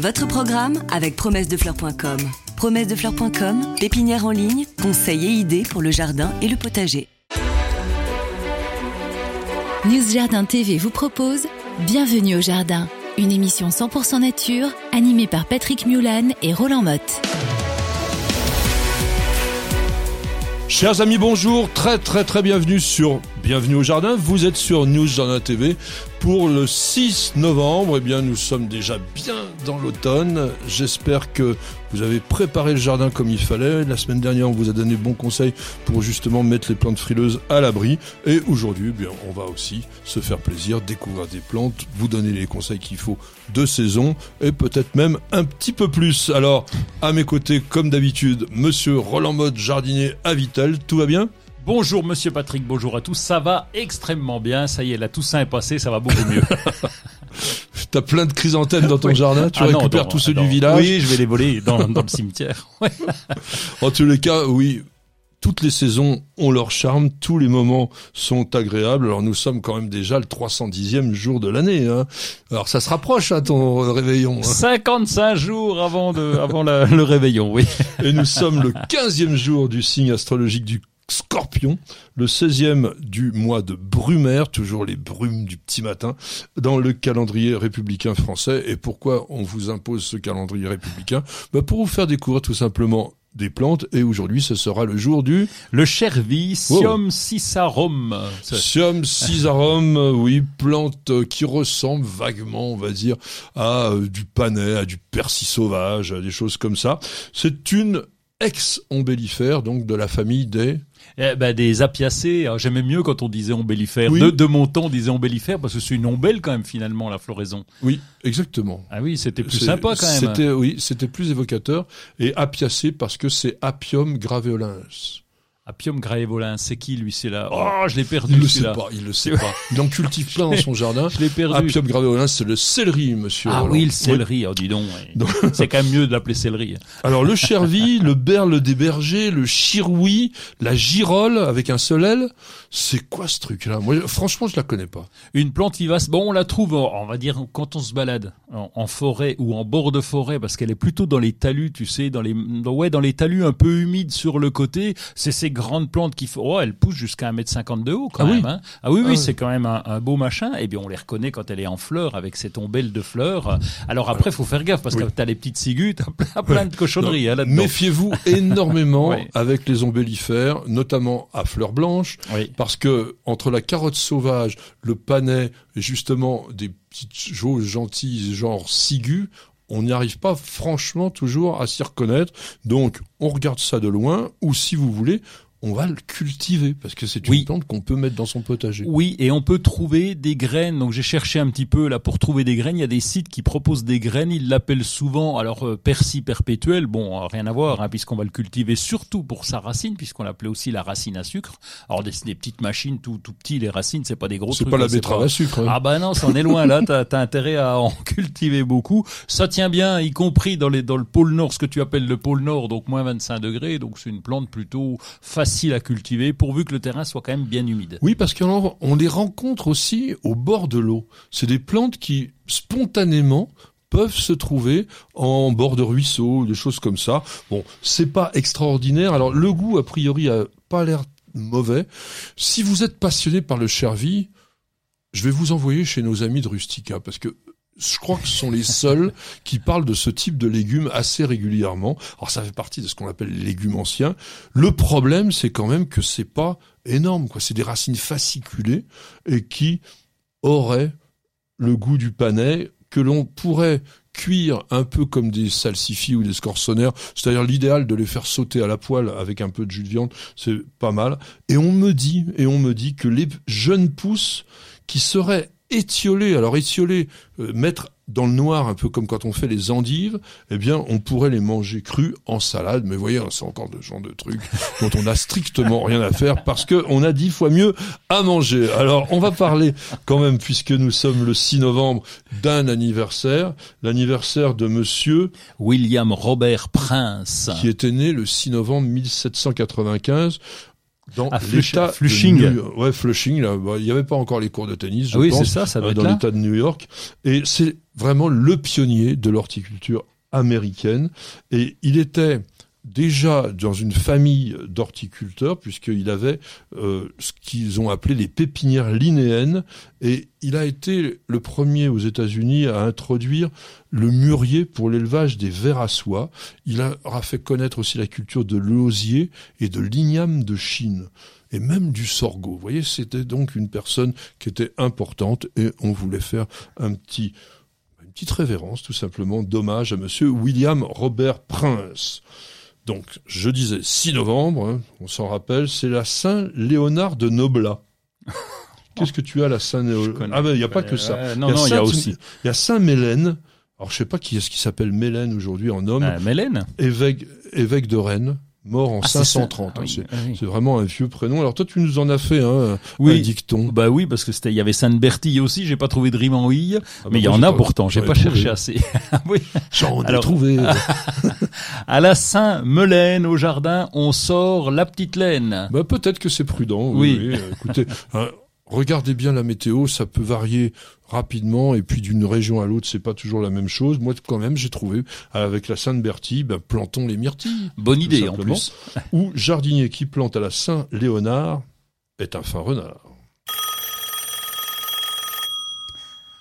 Votre programme avec promessedefleurs.com. Promessedefleurs.com, pépinière en ligne, conseils et idées pour le jardin et le potager. News Jardin TV vous propose Bienvenue au jardin, une émission 100% nature animée par Patrick Mulan et Roland Motte. Chers amis, bonjour, très très très bienvenue sur Bienvenue au Jardin. Vous êtes sur News Jardin TV pour le 6 novembre. Eh bien, nous sommes déjà bien dans l'automne. J'espère que vous avez préparé le jardin comme il fallait. La semaine dernière, on vous a donné bons conseils pour justement mettre les plantes frileuses à l'abri. Et aujourd'hui, eh bien, on va aussi se faire plaisir, découvrir des plantes, vous donner les conseils qu'il faut de saison et peut-être même un petit peu plus. Alors, à mes côtés, comme d'habitude, monsieur Roland Mode, jardinier à Vitel. Tout va bien? Bonjour Monsieur Patrick, bonjour à tous. Ça va extrêmement bien. Ça y est, la Toussaint est passée, ça va beaucoup mieux. T'as plein de chrysanthèmes dans ton jardin. Tu Ah récupères non, tous ceux du village. Oui, je vais les voler dans, dans le cimetière. Ouais. En tous les cas, oui. Toutes les saisons ont leur charme, tous les moments sont agréables. Alors nous sommes quand même déjà le 310e jour de l'année. Hein. Alors ça se rapproche à ton euh, réveillon. hein. 55 jours avant, de, avant la- le réveillon, oui. Et nous sommes le 15e jour du signe astrologique du Scorpion, le 16e du mois de Brumaire, toujours les brumes du petit matin, dans le calendrier républicain français. Et pourquoi on vous impose ce calendrier républicain? Bah Pour vous faire découvrir tout simplement des plantes. Et aujourd'hui, ce sera le jour du Le Chervi, Sium cisarum. Sium cisarum, oui, plante qui ressemble vaguement, on va dire, à euh, du panais, à du persil sauvage, à des choses comme ça. C'est une ex-ombellifère, donc de la famille des... Eh ben, des apiacées. Alors, J'aimais mieux quand on disait ombellifère. Oui. De, de mon temps, on disait ombellifère parce que c'est une ombelle quand même finalement, la floraison. Oui, exactement. Ah oui, c'était plus sympa quand même. C'était, oui, c'était plus évocateur. Et apiacé parce que c'est Apium graveolens. Apium graevolin, c'est qui lui C'est là? Oh, je l'ai perdu Il le sait pas, il le sait pas. Il en cultive plein dans son jardin. Je l'ai perdu. Apium graveolens, c'est le céleri, monsieur. Ah Roland. oui, le céleri, oh, dis donc. C'est quand même mieux de l'appeler céleri. Alors le chervi, le berle des bergers, le chiroui, la girole avec un seul L, c'est quoi ce truc-là? Moi, franchement, je la connais pas. Une plante vivace, bon, on la trouve, on va dire, quand on se balade en, en forêt ou en bord de forêt, parce qu'elle est plutôt dans les talus, tu sais, dans les, dans- ouais, dans les talus un peu humides sur le côté. C'est ces grandes plantes qui font, oh, elles poussent jusqu'à 1m50 de haut quand Ah oui même. hein. Ah oui, oui, Ah oui. c'est quand même un, un beau machin. Et bien, on les reconnaît quand elle est en fleurs, avec cette ombelle de fleurs. Alors après, faut faire gaffe, parce que t'as les petites ciguës, t'as plein, plein de cochonneries hein, là-dedans. Méfiez-vous énormément avec les ombellifères, notamment à fleurs blanches, parce que entre la carotte sauvage, le panais justement des petites choses gentilles, genre cigus, on n'y arrive pas franchement toujours à s'y reconnaître. Donc, on regarde ça de loin, ou si vous voulez, on va le cultiver, parce que c'est une Oui. plante qu'on peut mettre dans son potager. Oui, et on peut trouver des graines. Donc j'ai cherché un petit peu là pour trouver des graines. Il y a des sites qui proposent des graines. Ils l'appellent souvent alors euh, persil perpétuel. Bon, euh, rien à voir hein, puisqu'on va le cultiver surtout pour sa racine, puisqu'on l'appelait aussi la racine à sucre. Alors des, des petites machines tout tout petits, les racines, c'est pas des gros C'est pas la hein, betterave à sucre. hein. ah bah non, ça en est loin là. T'as as intérêt à en cultiver beaucoup. Ça tient bien, y compris dans les dans le pôle nord, ce que tu appelles le pôle nord, donc moins 25 degrés. Donc c'est une plante plutôt facile à cultiver, pourvu que le terrain soit quand même bien humide. Oui, parce qu'on on les rencontre aussi au bord de l'eau. C'est des plantes qui, spontanément, peuvent se trouver en bord de ruisseau, des choses comme ça. Bon, c'est pas extraordinaire. Alors, le goût, a priori, a pas l'air mauvais. Si vous êtes passionné par le chervi, je vais vous envoyer chez nos amis de Rustica, parce que je crois que ce sont les seuls qui parlent de ce type de légumes assez régulièrement. Alors ça fait partie de ce qu'on appelle les légumes anciens. Le problème, c'est quand même que c'est pas énorme, quoi. C'est des racines fasciculées et qui auraient le goût du panais que l'on pourrait cuire un peu comme des salsifis ou des scorsonnaires, c'est-à-dire l'idéal de les faire sauter à la poêle avec un peu de jus de viande, c'est pas mal. Et on me dit, et on me dit que les jeunes pousses qui seraient étiolées, alors étiolées, euh, mettre dans le noir, un peu comme quand on fait les endives, eh bien, on pourrait les manger crus en salade. Mais voyez, hein, c'est encore le genre de truc dont on n'a strictement rien à faire parce que on a dix fois mieux à manger. Alors, on va parler quand même, puisque nous sommes le 6 novembre, d'un anniversaire, l'anniversaire de monsieur William Robert Prince. qui était né le 6 novembre 1795. Dans Flush- de Flushing. New- ouais, Flushing. Bah, il n'y avait pas encore les cours de tennis, je Ah oui, pense, c'est ça, ça doit euh, dans l'État de New York. Et c'est vraiment le pionnier de l'horticulture américaine. Et il était déjà dans une famille d'horticulteurs puisqu'il avait euh, ce qu'ils ont appelé les pépinières linéennes et il a été le premier aux États-Unis à introduire le mûrier pour l'élevage des vers à soie. Il aura fait connaître aussi la culture de l'osier et de l'igname de Chine et même du sorgho. Vous voyez, c'était donc une personne qui était importante et on voulait faire une petite révérence tout simplement d'hommage à monsieur William Robert Prince. Donc, je disais 6 novembre, hein, on s'en rappelle, c'est la Saint-Léonard de Noblat. Qu'est-ce que tu as la Saint-Léonard. Ah ben, il n'y a pas que ça. Euh, non, Il y a non, il y a Sainte- aussi. Il y a Saint-Mélène. Alors, je sais pas qui est-ce qui s'appelle Mélène aujourd'hui en homme. Euh, Mélène? Évêque, évêque de Rennes, mort en Ah, c'est ça. 530. Ah hein, ah oui. c'est vraiment un vieux prénom. Alors, toi, tu nous en as fait hein, un Oui. dicton. Bah oui, parce que c'était, il y avait Sainte Bertille aussi. J'ai pas trouvé de rime en i, Ah bah, mais il y en a pourtant. J'ai pas trouvé. cherché assez. Ah oui. J'en ai trouvé. À la Saint-Melaine au jardin, on sort la petite laine. Bah, peut-être que c'est prudent. Oui. Oui. Euh, Écoutez, regardez bien la météo, ça peut varier rapidement et puis d'une région à l'autre, c'est pas toujours la même chose. Moi, quand même, j'ai trouvé avec la Sainte-Bertille, bah, plantons les myrtilles. Bonne idée en plus. Ou jardinier qui plante à la Saint-Léonard est un fin renard.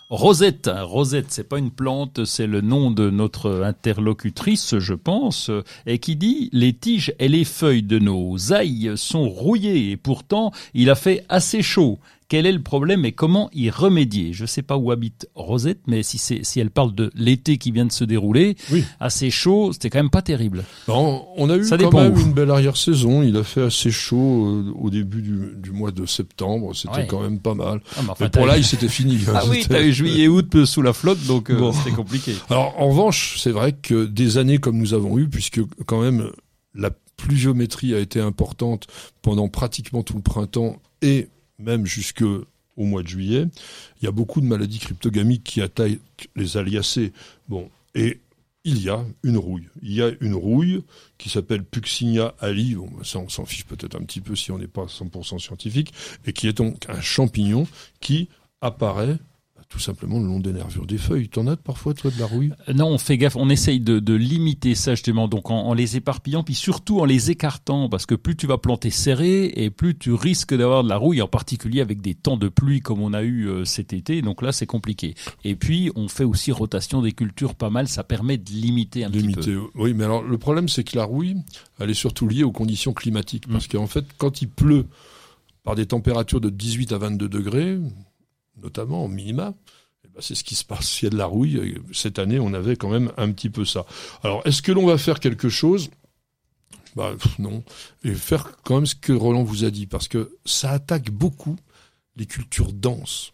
Rosette, Rosette, c'est pas une plante, c'est le nom de notre interlocutrice, je pense, et qui dit les tiges et les feuilles de nos ailles sont rouillées et pourtant il a fait assez chaud. Quel est le problème et comment y remédier Je sais pas où habite Rosette, mais si elle parle de l'été qui vient de se dérouler, Oui. assez chaud, c'était quand même pas terrible. Non, on a eu Ça quand même où. une belle arrière-saison. Il a fait assez chaud euh, au début du, du mois de septembre. C'était Ouais. quand même pas mal. Ah, mais enfin, Mais pour t'as- l'ail, c'était fini. hein. Ah oui, t'as eu juillet août sous la flotte, donc euh, Bon. c'était compliqué. Alors en revanche, c'est vrai que des années comme nous avons eu, puisque quand même la pluviométrie a été importante pendant pratiquement tout le printemps et même jusque au mois de juillet, il y a beaucoup de maladies cryptogamiques qui attaquent les aliacées. Bon, et il y a une rouille. Il y a une rouille qui s'appelle Puccinia ali. Bon, ça on s'en fiche peut-être un petit peu si on n'est pas 100% scientifique, et qui est donc un champignon qui apparaît bah, tout simplement le long des nervures des feuilles. T'en as parfois toi de la rouille? Non, on fait gaffe, on essaye de, de limiter ça justement, donc en, en les éparpillant, puis surtout en les écartant, parce que plus tu vas planter serré, et plus tu risques d'avoir de la rouille, en particulier avec des temps de pluie comme on a eu euh, cet été, donc là c'est compliqué. Et puis on fait aussi rotation des cultures pas mal, ça permet de limiter un petit peu. Oui, mais alors le problème, c'est que la rouille, elle est surtout liée aux conditions climatiques. Mm. Parce qu'en fait, quand il pleut par des températures de 18 à 22 degrés, notamment en minima, eh ben, c'est ce qui se passe. S'il y a de la rouille, et cette année, on avait quand même un petit peu ça. Alors, est-ce que l'on va faire quelque chose? Bah, non. Et faire quand même ce que Roland vous a dit, parce que ça attaque beaucoup les cultures denses.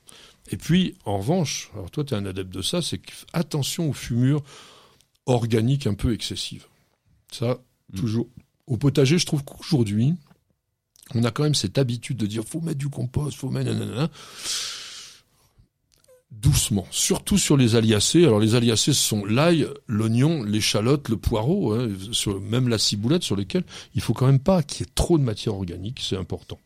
Et puis, en revanche, alors toi, tu es un adepte de ça, c'est que attention aux fumures organiques un peu excessives. Ça, Mm. toujours. Au potager, je trouve qu'aujourd'hui, on a quand même cette habitude de dire faut mettre du compost, faut mettre nanana. Doucement, surtout sur les aliacées. Alors les aliacées, ce sont l'ail, l'oignon, l'échalote, le poireau, hein, même la ciboulette, sur lesquelles il faut quand même pas qu'il y ait trop de matière organique, c'est important.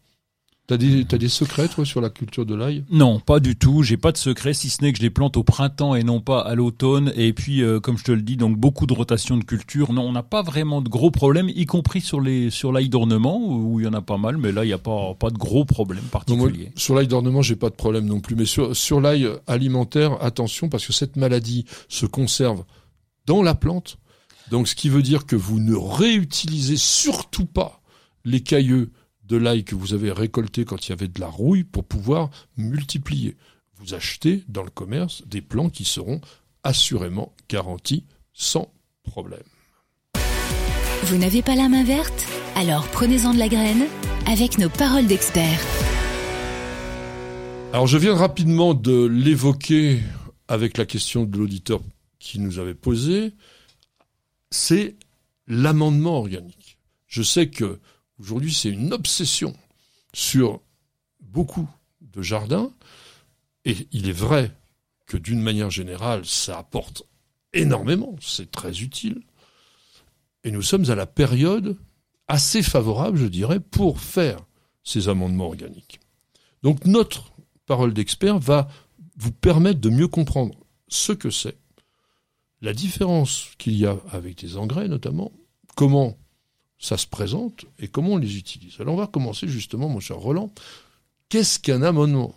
T'as des, t'as des secrets, toi, sur la culture de l'ail? Non, pas du tout. J'ai pas de secret, si ce n'est que je les plante au printemps et non pas à l'automne. Et puis, euh, comme je te le dis, donc beaucoup de rotation de culture. Non, on n'a pas vraiment de gros problèmes, y compris sur les sur l'ail d'ornement où il y en a pas mal. Mais là, il n'y a pas pas de gros problèmes moi, particuliers. sur l'ail d'ornement, j'ai pas de problème non plus. Mais sur, sur l'ail alimentaire, attention, parce que cette maladie se conserve dans la plante. Donc, ce qui veut dire que vous ne réutilisez surtout pas les cailleux de l'ail que vous avez récoltés quand il y avait de la rouille pour pouvoir multiplier. Vous achetez dans le commerce des plants qui seront assurément garantis sans problème. Vous n'avez pas la main verte? Alors prenez-en de la graine avec nos paroles d'experts. Alors je viens rapidement de l'évoquer avec la question de l'auditeur qui nous avait posé, c'est l'amendement organique. Je sais que aujourd'hui c'est une obsession sur beaucoup de jardins et il est vrai que d'une manière générale ça apporte énormément, c'est très utile. Et nous sommes à la période assez favorable, je dirais, pour faire ces amendements organiques. Donc notre parole d'expert va vous permettre de mieux comprendre ce que c'est, la différence qu'il y a avec des engrais notamment, comment ça se présente et comment on les utilise. Alors on va commencer justement, mon cher Roland. Qu'est-ce qu'un amendement?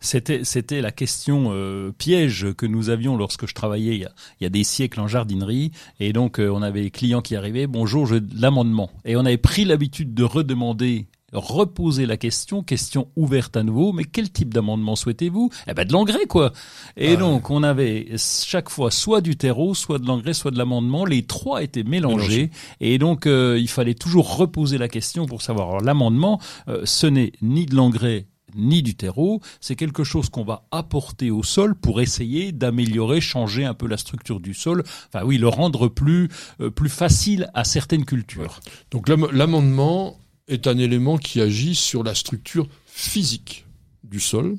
C'était, c'était la question euh, piège que nous avions lorsque je travaillais il y a, des siècles en jardinerie. Et donc, euh, on avait les clients qui arrivaient, bonjour, je l'amendement. Et on avait pris l'habitude de redemander reposer la question, question ouverte à nouveau, mais quel type d'amendement souhaitez-vous? Eh ben de l'engrais quoi. Et Ah donc on avait chaque fois soit du terreau, soit de l'engrais, soit de l'amendement. Les trois étaient mélangés, et donc euh, il fallait toujours reposer la question pour savoir. L'amendement, euh, ce n'est ni de l'engrais ni du terreau, c'est quelque chose qu'on va apporter au sol pour essayer d'améliorer, changer un peu la structure du sol, enfin oui, le rendre plus euh, plus facile à certaines cultures. Donc l'am- l'amendement est un élément qui agit sur la structure physique du sol,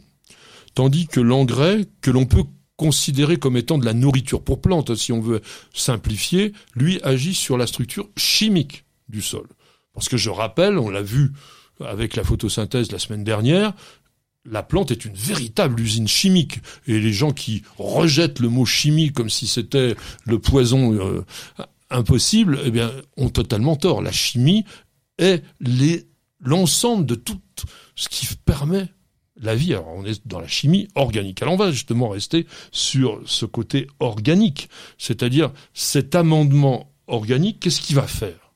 tandis que l'engrais, que l'on peut considérer comme étant de la nourriture pour plantes, si on veut simplifier, lui agit sur la structure chimique du sol. Parce que je rappelle, on l'a vu avec la photosynthèse la semaine dernière, la plante est une véritable usine chimique. Et les gens qui rejettent le mot chimie comme si c'était le poison euh, impossible, eh bien, ont totalement tort. La chimie est l'ensemble de tout ce qui permet la vie. Alors, on est dans la chimie organique. Alors, on va justement rester sur ce côté organique. C'est-à-dire, cet amendement organique, qu'est-ce qu'il va faire?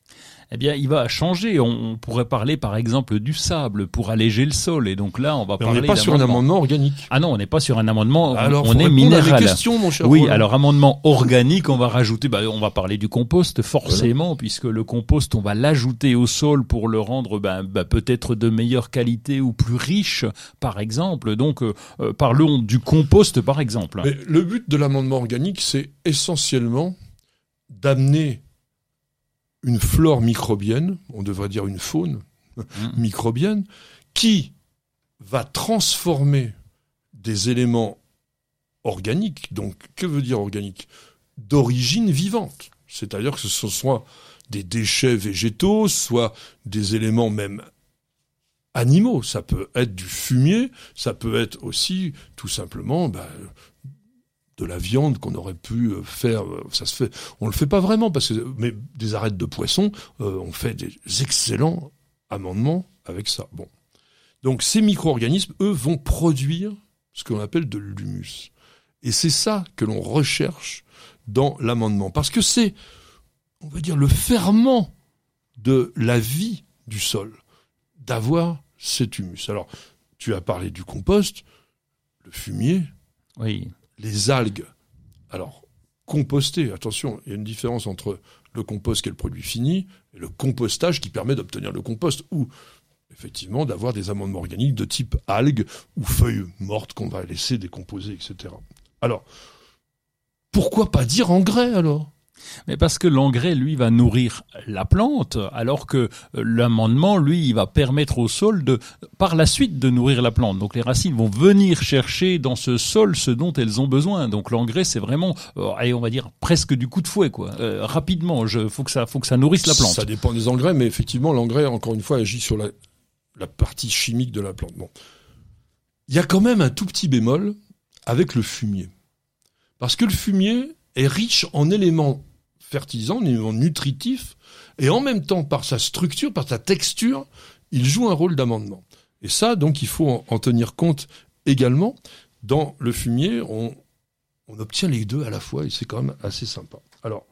Eh bien, il va changer. On, on pourrait parler, par exemple, du sable pour alléger le sol. Et donc là, on va Mais on parler n'est pas sur un amendement organique. Ah non, on n'est pas sur un amendement. on- Alors, on est répondre à mes minéral. questions, mon cher Oui, alors amendement organique, on va rajouter, bah, on va parler du compost forcément, puisque le compost, on va l'ajouter au sol pour le rendre bah, bah, peut-être de meilleure qualité ou plus riche, par exemple. Donc, euh, euh, parlons du compost, par exemple. Mais le but de l'amendement organique, c'est essentiellement d'amener une flore microbienne, on devrait dire une faune microbienne, qui va transformer des éléments organiques, donc que veut dire organique? D'origine vivante. C'est-à-dire que ce soit des déchets végétaux, soit des éléments même animaux. Ça peut être du fumier, ça peut être aussi tout simplement bah, de la viande qu'on aurait pu euh, faire. euh, Ça se fait. On le fait pas vraiment parce mais des arêtes de poisson, euh, on fait des excellents amendements avec ça. Bon. Donc ces micro-organismes, eux, vont produire ce qu'on appelle de l'humus. Et c'est ça que l'on recherche dans l'amendement. Parce que c'est, on va dire, le ferment de la vie du sol, d'avoir cet humus. Alors, tu as parlé du compost, le fumier, Oui. Les algues. Alors, composter, attention, il y a une différence entre le compost qui est le produit fini et le compostage qui permet d'obtenir le compost ou effectivement d'avoir des amendements organiques de type algues ou feuilles mortes qu'on va laisser décomposer, etc. Alors, pourquoi pas dire engrais alors? Mais parce que l'engrais, lui, va nourrir la plante, alors que euh, l'amendement, lui, va permettre au sol par la suite, de nourrir la plante. Donc les racines vont venir chercher dans ce sol ce dont elles ont besoin. Donc l'engrais, c'est vraiment, euh, allez, on va dire presque du coup de fouet, quoi. Euh, rapidement, je, faut que ça, faut nourrisse la plante. Ça dépend des engrais, mais effectivement, l'engrais, encore une fois, agit sur la, la partie chimique de la plante. Bon. Il y a quand même un tout petit bémol avec le fumier. Parce que le fumier est riche en éléments fertilisants, en éléments nutritifs, et en même temps, par sa structure, par sa texture, il joue un rôle d'amendement. Et ça, donc, il faut en, en tenir compte également. Dans le fumier, on, on obtient les deux à la fois, et c'est quand même assez sympa. Alors,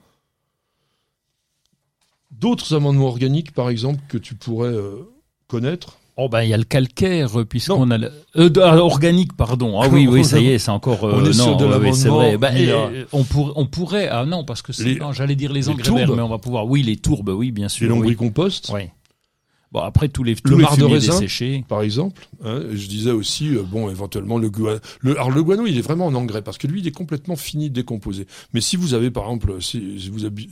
d'autres amendements organiques, par exemple, que tu pourrais euh, connaître? Oh ben il y a le calcaire euh, puisqu'on a le, euh, ah, organique pardon. Ah oui oui ça y est c'est encore euh, On est non de ouais, c'est vrai. A- euh, on pourrait on pourrait ah non parce que Les- j'allais dire les les engrais verts mais on va pouvoir oui les tourbes oui bien Les sûr oui. lombricomposts. Oui. Bon, après, tous les, tous Le les de raisin desséchés. par exemple. hein, je disais aussi, euh, bon, éventuellement le guano. Le, alors le guano, il est vraiment en engrais parce que lui, il est complètement fini, décomposé. Mais si vous avez, par exemple, si, si vous, habi-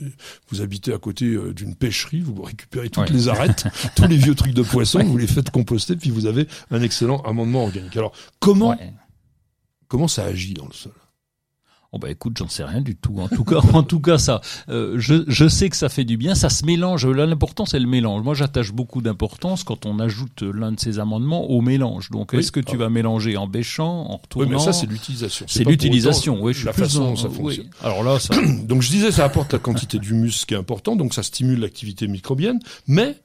vous habitez à côté euh, d'une pêcherie, vous récupérez toutes Ouais. les arêtes, tous les vieux trucs de poisson, vous les faites composter, puis vous avez un excellent amendement organique. Alors comment Ouais. comment ça agit dans le sol? Oh bah écoute, j'en sais rien du tout. En tout cas, en tout cas, ça, euh, je, je sais que ça fait du bien. Ça se mélange. Là, l'important c'est le mélange. Moi, j'attache beaucoup d'importance quand on ajoute l'un de ces amendements au mélange. Donc, Oui. est-ce que tu Ah. vas mélanger en bêchant, en Oui, retournant mais ça, c'est l'utilisation. C'est l'utilisation. Oui, je suis la plus façon dont ça oui. fonctionne. Alors là, ça. Donc je disais, ça apporte la quantité d'humus qui est important, donc ça stimule l'activité microbienne, mais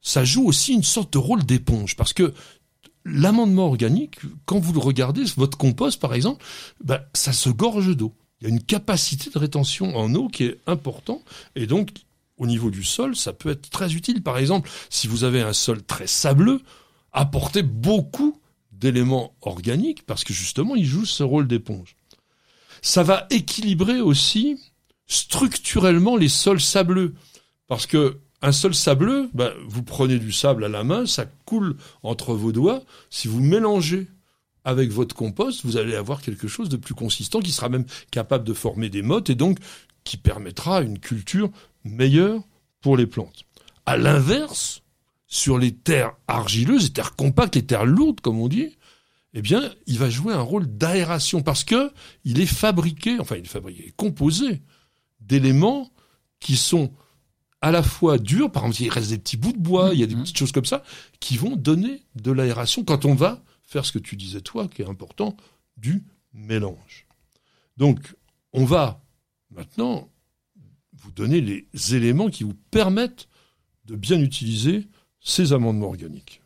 ça joue aussi une sorte de rôle d'éponge, parce que l'amendement organique, quand vous le regardez, votre compost par exemple, ben, ça se gorge d'eau. Il y a une capacité de rétention en eau qui est important, et donc au niveau du sol, ça peut être très utile. Par exemple, si vous avez un sol très sableux, apportez beaucoup d'éléments organiques, parce que justement, il joue ce rôle d'éponge. Ça va équilibrer aussi structurellement les sols sableux. Parce que un sol sableux, ben, vous prenez du sable à la main, ça coule entre vos doigts. Si vous mélangez avec votre compost, vous allez avoir quelque chose de plus consistant qui sera même capable de former des mottes et donc qui permettra une culture meilleure pour les plantes. À l'inverse, sur les terres argileuses, les terres compactes, les terres lourdes, comme on dit, eh bien, il va jouer un rôle d'aération parce que il est fabriqué, enfin, il est fabriqué, composé d'éléments qui sont à la fois durs, par exemple, il reste des petits bouts de bois, il y a des Mhm. petites choses comme ça, qui vont donner de l'aération quand on va faire ce que tu disais toi, qui est important, du mélange. Donc, on va maintenant vous donner les éléments qui vous permettent de bien utiliser ces amendements organiques.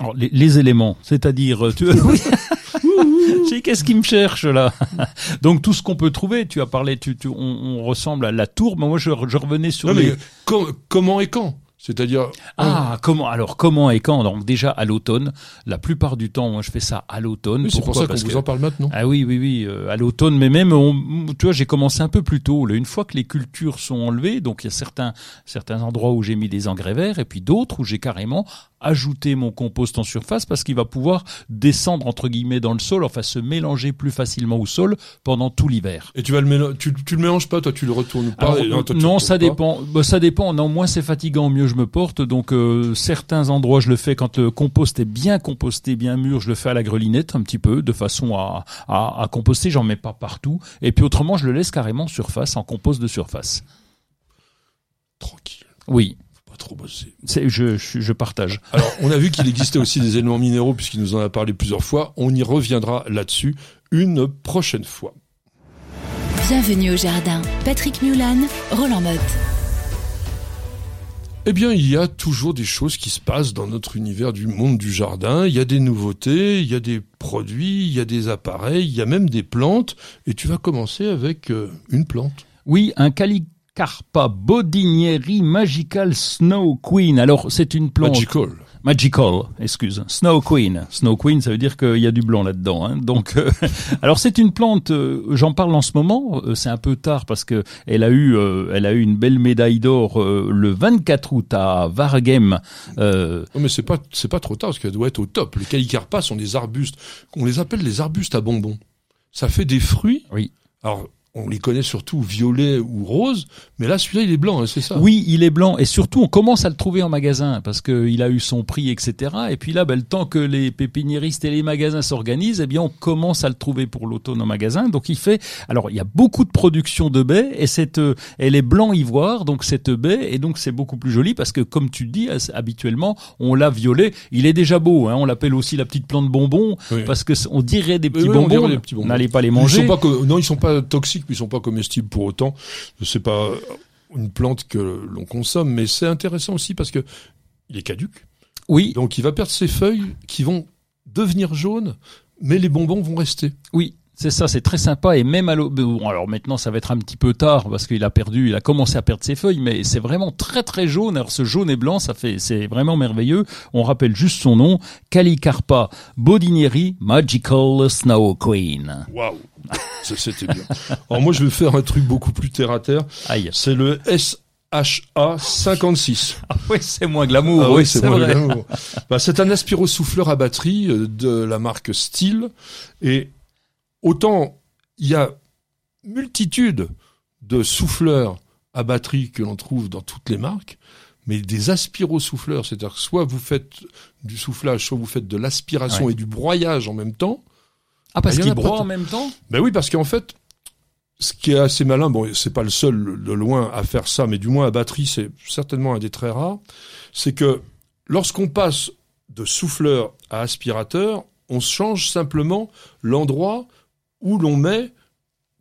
Alors, les, les éléments, c'est-à-dire, euh, tu Qu'est-ce qui me cherche là Donc tout ce qu'on peut trouver, tu as parlé, tu, tu, on, on ressemble à la tourbe. mais Moi, je, je revenais sur Non, les. mais com- comment et quand? C'est-à-dire, Ah, comment Alors comment et quand? Donc déjà à l'automne. La plupart du temps, moi, je fais ça à l'automne. Oui, c'est pour ça qu'on vous que- en parle maintenant. Ah oui, oui, oui, euh, à l'automne, mais même, on- tu vois, j'ai commencé un peu plus tôt. Là, une fois que les cultures sont enlevées, donc il y a certains certains endroits où j'ai mis des engrais verts, et puis d'autres où j'ai carrément ajouté mon compost en surface parce qu'il va pouvoir descendre entre guillemets dans le sol, enfin se mélanger plus facilement au sol pendant tout l'hiver. Et tu vas le mélanger, tu, tu le mélanges pas, toi, tu le retournes pas. Alors, et toi, tu non, ça dépend. Bah, ça dépend. Non, moins c'est fatigant, mieux je me porte. Donc euh, certains endroits, je le fais quand le compost est bien composté, bien mûr. Je le fais à la grelinette un petit peu, de façon à, à, à composter. J'en mets pas partout. Et puis autrement, je le laisse carrément en surface, en compost de surface. Tranquille, Oui, pas trop c'est, je, je, je partage. Alors, on a vu qu'il existait aussi des éléments minéraux, puisqu'il nous en a parlé plusieurs fois. On y reviendra là-dessus une prochaine fois. Bienvenue au jardin. Patrick Mulan, Roland Motte. Eh bien, il y a toujours des choses qui se passent dans notre univers du monde du jardin. Il y a des nouveautés, il y a des produits, il y a des appareils, il y a même des plantes. Et tu vas commencer avec euh, une plante. Oui, un Calicarpa Bodinieri Magical Snow Queen. Alors, c'est une plante. Magical. Magical, excuse. Snow Queen. Snow Queen, ça veut dire qu'il y a du blanc là-dedans. Hein. Donc, euh, alors c'est une plante. euh, J'en parle en ce moment. euh, c'est un peu tard parce que elle a eu, euh, elle a eu une belle médaille d'or euh, le 24 août à Vargem. Euh, Non, mais c'est pas, c'est pas trop tard, parce qu'elle doit être au top. Les calicarpas sont des arbustes. On les appelle les arbustes à bonbons. Ça fait des fruits. Oui. Alors, on les connaît surtout violets ou roses, mais là, celui-là, il est blanc, hein, c'est ça? Oui, il est blanc et surtout on commence à le trouver en magasin parce que il a eu son prix, etc. Et puis là, ben, le temps que les pépiniéristes et les magasins s'organisent, eh bien on commence à le trouver pour l'automne en magasin. Donc il fait, alors il y a beaucoup de production de baies et cette, euh, elle est blanc ivoire, donc cette baie et donc c'est beaucoup plus joli parce que comme tu dis, habituellement on l'a violet. Il est déjà beau, hein, on l'appelle aussi la petite plante bonbon Oui. parce que on dirait des petits oui, bonbons. dirait des petits bonbons. N'allez pas les Ils manger. sont pas, non, ils sont pas toxiques, mais ils sont pas comestibles pour autant. C'est pas une plante que l'on consomme, mais c'est intéressant aussi parce que il est caduque. Oui, Donc, il va perdre ses feuilles qui vont devenir jaunes, mais les bonbons vont rester. Oui, c'est ça, c'est très sympa et même à. Bon, alors maintenant ça va être un petit peu tard parce qu'il a perdu, il a commencé à perdre ses feuilles, mais c'est vraiment très très jaune. Alors ce jaune et blanc, ça fait, c'est vraiment merveilleux. On rappelle juste son nom, Calicarpa Bodinieri Magical Snow Queen. Waouh, c'était bien. Alors moi, je vais faire un truc beaucoup plus terre à terre. Aïe. C'est le SHA 56. Ah oui, c'est moins glamour. Ah oui, oui, c'est moi le vrai. glamour. Bah, c'est un aspirosouffleur à batterie euh, de la marque Steel. Et autant il y a multitude de souffleurs à batterie que l'on trouve dans toutes les marques, mais des aspirosouffleurs, c'est-à-dire que soit vous faites du soufflage, soit vous faites de l'aspiration Ouais. et du broyage en même temps. Ah, parce Il y en qu'il a pas broie tant. en même temps? Ben oui, parce qu'en fait, ce qui est assez malin, bon, c'est pas le seul de loin à faire ça, mais du moins à batterie, c'est certainement un des très rares, c'est que lorsqu'on passe de souffleur à aspirateur, on change simplement l'endroit où l'on met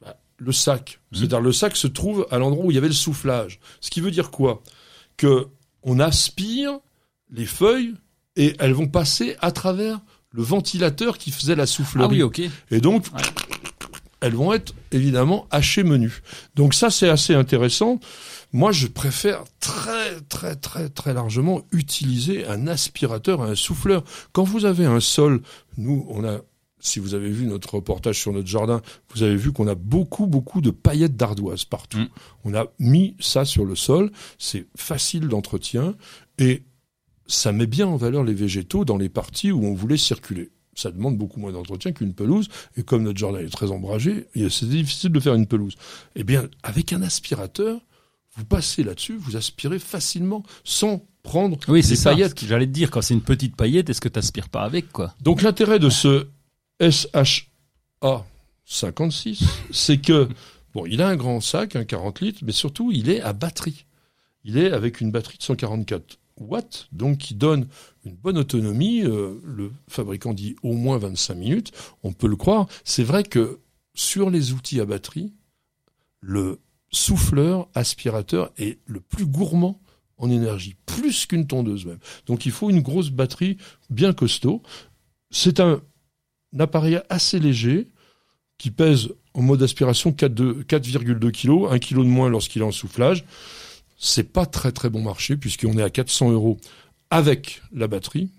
bah, le sac. C'est-à-dire le sac se trouve à l'endroit où il y avait le soufflage. Ce qui veut dire quoi? Que on aspire les feuilles et elles vont passer à travers le ventilateur qui faisait la soufflerie. Ah oui, ok. Et donc, Ouais. elles vont être évidemment hachées menu. Donc ça, c'est assez intéressant. Moi, je préfère très, très, très, très largement utiliser un aspirateur, un souffleur. Quand vous avez un sol, nous, on a, si vous avez vu notre reportage sur notre jardin, vous avez vu qu'on a beaucoup, beaucoup de paillettes d'ardoise partout. Mm. On a mis ça sur le sol. C'est facile d'entretien et ça met bien en valeur les végétaux dans les parties où on voulait circuler. Ça demande beaucoup moins d'entretien qu'une pelouse. Et comme notre jardin est très ombragé, c'est difficile de faire une pelouse. Eh bien, avec un aspirateur, vous passez là-dessus, vous aspirez facilement sans prendre Oui, c'est des ça. paillettes. J'allais te dire, quand c'est une petite paillette, est-ce que t'aspires pas avec, quoi? Donc l'intérêt de ce SHA 56, c'est que bon, il a un grand sac, un 40 litres, mais surtout il est à batterie. Il est avec une batterie de 144 watts, donc qui donne une bonne autonomie. euh, le fabricant dit au moins 25 minutes. On peut le croire. C'est vrai que sur les outils à batterie, le souffleur aspirateur est le plus gourmand en énergie, plus qu'une tondeuse même. Donc il faut une grosse batterie bien costaud. C'est un, appareil assez léger qui pèse en mode aspiration 4,2 4,2 kg, 1 kg de moins lorsqu'il est en soufflage. C'est pas très très bon marché puisqu'on est à 400 euros avec la batterie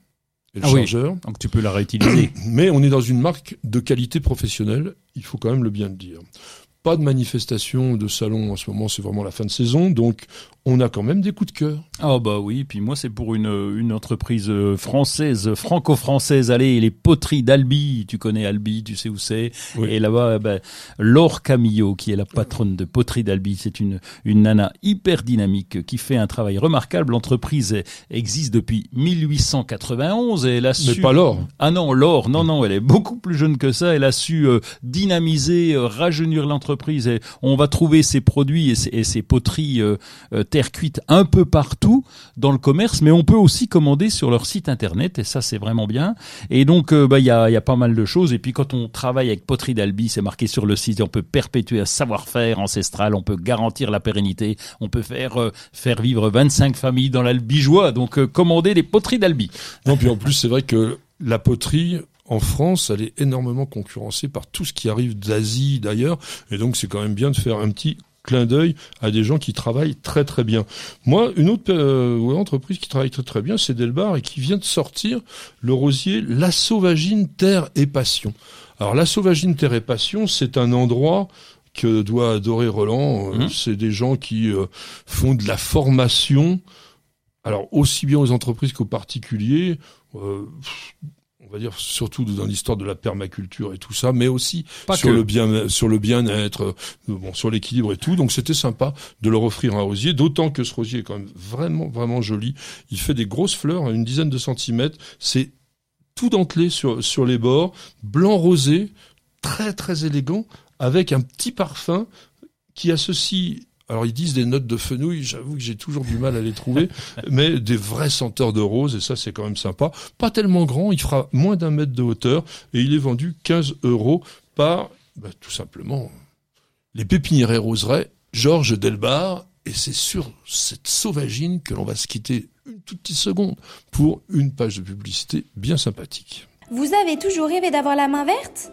et le Ah oui. chargeur. Donc tu peux la réutiliser. Mais on est dans une marque de qualité professionnelle, il faut quand même le bien le dire. Pas de manifestation de salon en ce moment, c'est vraiment la fin de saison, donc on a quand même des coups de cœur. Ah bah oui, puis moi c'est pour une, une entreprise euh, française, franco-française, allez, les poteries d'Albi, tu connais Albi, tu sais où c'est, Oui. et là-bas, ben, Laure Camillo, qui est la patronne de poterie d'Albi, c'est une, une nana hyper dynamique qui fait un travail remarquable, l'entreprise existe depuis 1891 et elle a Mais su... pas l'or. Ah non, Laure, non, non, elle est beaucoup plus jeune que ça. Elle a su euh, dynamiser, euh, rajeunir l'entreprise. Et on va trouver ses produits et ses, et ses poteries euh, terre cuite un peu partout dans le commerce, mais on peut aussi commander sur leur site internet. Et ça, c'est vraiment bien. Et donc, euh, bah, il y a, y a pas mal de choses. Et puis, quand on travaille avec Poterie d'Albi, c'est marqué sur le site. On peut perpétuer un savoir-faire ancestral. On peut garantir la pérennité. On peut faire euh, faire vivre 25 familles dans l'Albigeois. Donc, euh, commander des poteries d'Albi. Non, puis en plus, c'est vrai que la poterie, en France, elle est énormément concurrencée par tout ce qui arrive d'Asie, d'ailleurs. Et donc, c'est quand même bien de faire un petit clin d'œil à des gens qui travaillent très très bien. Moi, une autre euh, entreprise qui travaille très très bien, c'est Delbar et qui vient de sortir le rosier La Sauvagine Terre et Passion. Alors, La Sauvagine Terre et Passion, c'est un endroit que doit adorer Roland. Euh, Mhm. C'est des gens qui euh, font de la formation, alors aussi bien aux entreprises qu'aux particuliers. euh, va dire surtout dans l'histoire de la permaculture et tout ça, mais aussi Pas sur que. le bien sur le bien-être, euh, bon sur l'équilibre et tout. Donc c'était sympa de leur offrir un rosier, d'autant que ce rosier est quand même vraiment vraiment joli. Il fait des grosses fleurs, une dizaine de centimètres. C'est tout dentelé sur sur les bords, blanc rosé, très très élégant, avec un petit parfum qui associe. Alors ils disent des notes de fenouil, j'avoue que j'ai toujours du mal à les trouver, mais des vraies senteurs de rose, et ça c'est quand même sympa. Pas tellement grand, il fera moins d'un mètre de hauteur, et il est vendu 15 euros par, bah, tout simplement, les pépinières et roseraies, Georges Delbar, et c'est sur cette sauvagine que l'on va se quitter une toute petite seconde pour une page de publicité bien sympathique. Vous avez toujours rêvé d'avoir la main verte?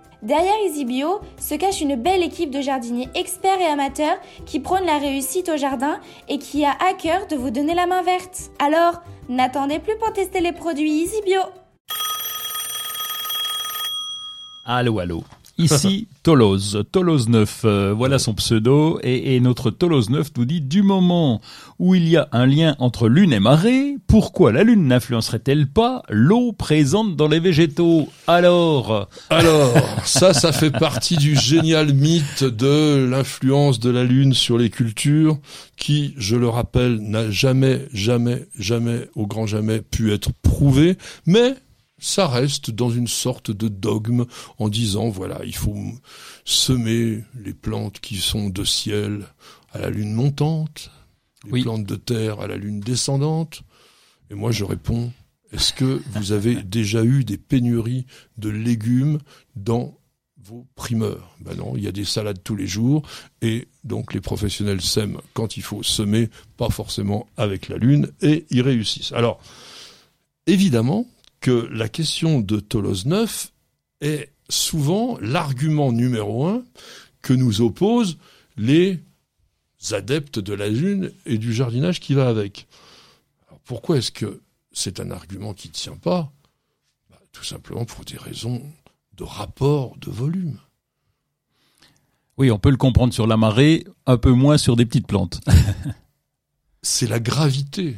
Derrière EasyBio se cache une belle équipe de jardiniers experts et amateurs qui prônent la réussite au jardin et qui a à cœur de vous donner la main verte. Alors, n'attendez plus pour tester les produits EasyBio. Allô, allô. Ici, Tolose, Tolose 9, euh, voilà son pseudo, et, et notre Tolose 9 nous dit, du moment où il y a un lien entre lune et marée, pourquoi la lune n'influencerait-elle pas l'eau présente dans les végétaux? Alors Alors, ça, ça fait partie du génial mythe de l'influence de la lune sur les cultures, qui, je le rappelle, n'a jamais, jamais, jamais, au grand jamais, pu être prouvé, mais ça reste dans une sorte de dogme en disant voilà, il faut semer les plantes qui sont de ciel à la lune montante, les Oui. plantes de terre à la lune descendante. Et moi je réponds est-ce que vous avez déjà eu des pénuries de légumes dans vos primeurs? Ben non, il y a des salades tous les jours et donc les professionnels sèment quand il faut semer, pas forcément avec la lune et ils réussissent. Alors évidemment que la question de Tolos 9 est souvent l'argument numéro un que nous opposent les adeptes de la lune et du jardinage qui va avec. Alors pourquoi est-ce que c'est un argument qui ne tient pas? Bah, Tout simplement pour des raisons de rapport de volume. Oui, on peut le comprendre sur la marée, un peu moins sur des petites plantes. c'est la gravité.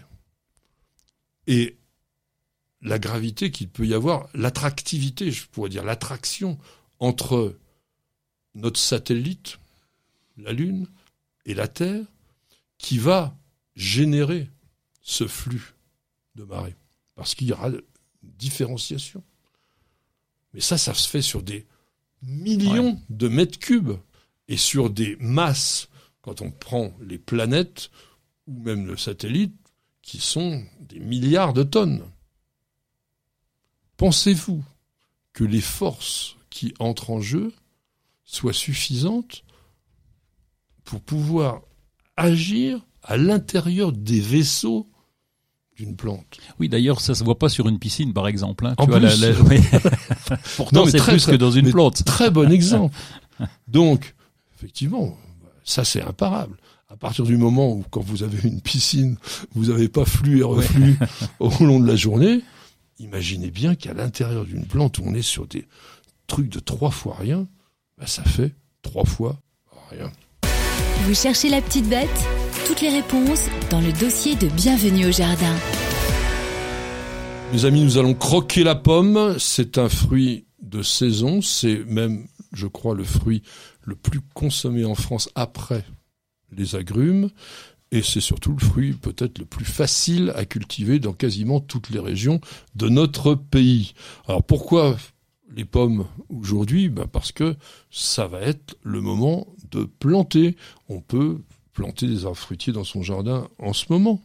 Et la gravité qu'il peut y avoir, l'attractivité, je pourrais dire l'attraction entre notre satellite, la Lune, et la Terre, qui va générer ce flux de marée. Parce qu'il y aura une différenciation. Mais ça, ça se fait sur des millions de mètres cubes et sur des masses, quand on prend les planètes ou même le satellite, qui sont des milliards de tonnes. Pensez-vous que les forces qui entrent en jeu soient suffisantes pour pouvoir agir à l'intérieur des vaisseaux d'une plante? Oui, d'ailleurs, ça se voit pas sur une piscine, par exemple. hein. En Tu vois, la- plus. la- oui. Pourtant, c'est plus très- que dans une plante. Très bon exemple. Donc, effectivement, ça c'est imparable. À partir du moment où, quand vous avez une piscine, vous n'avez pas flux et reflux au long de la journée, imaginez bien qu'à l'intérieur d'une plante où on est sur des trucs de trois fois rien, bah, ça fait trois fois rien. Vous cherchez la petite bête? Toutes les réponses dans le dossier de Bienvenue au jardin. Mes amis, nous allons croquer la pomme. C'est un fruit de saison. C'est même, je crois, le fruit le plus consommé en France après les agrumes. Et c'est surtout le fruit peut-être le plus facile à cultiver dans quasiment toutes les régions de notre pays. Alors pourquoi les pommes aujourd'hui? Ben Parce que ça va être le moment de planter. On peut planter des arbres fruitiers dans son jardin en ce moment.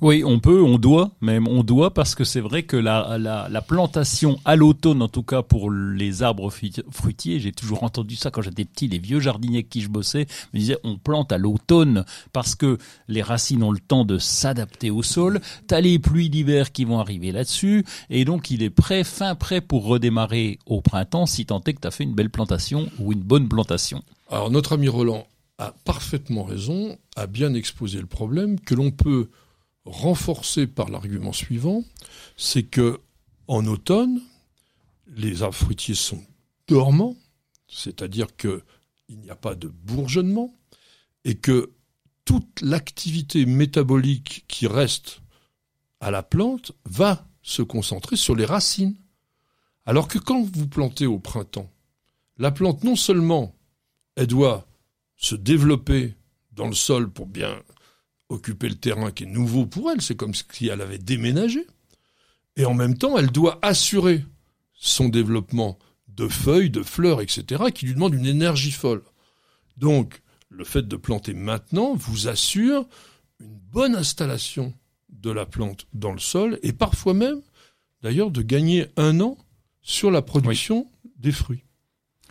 Oui, on peut, on doit, même on doit, parce que c'est vrai que la, la, la plantation à l'automne, en tout cas pour les arbres fruit- fruitiers, j'ai toujours entendu ça quand j'étais petit, les vieux jardiniers avec qui je bossais me disaient on plante à l'automne parce que les racines ont le temps de s'adapter au sol, t'as les pluies d'hiver qui vont arriver là-dessus, et donc il est prêt, fin prêt pour redémarrer au printemps si tant est que t'as fait une belle plantation ou une bonne plantation. Alors notre ami Roland a parfaitement raison, a bien exposé le problème que l'on peut renforcer par l'argument suivant, c'est que en automne, les arbres fruitiers sont dormants, c'est-à-dire que il n'y a pas de bourgeonnement et que toute l'activité métabolique qui reste à la plante va se concentrer sur les racines. Alors que quand vous plantez au printemps, la plante non seulement elle doit se développer dans le sol pour bien occuper le terrain qui est nouveau pour elle, c'est comme si elle avait déménagé, et en même temps, elle doit assurer son développement de feuilles, de fleurs, etc., qui lui demande une énergie folle. Donc, le fait de planter maintenant vous assure une bonne installation de la plante dans le sol, et parfois même, d'ailleurs, de gagner un an sur la production des fruits.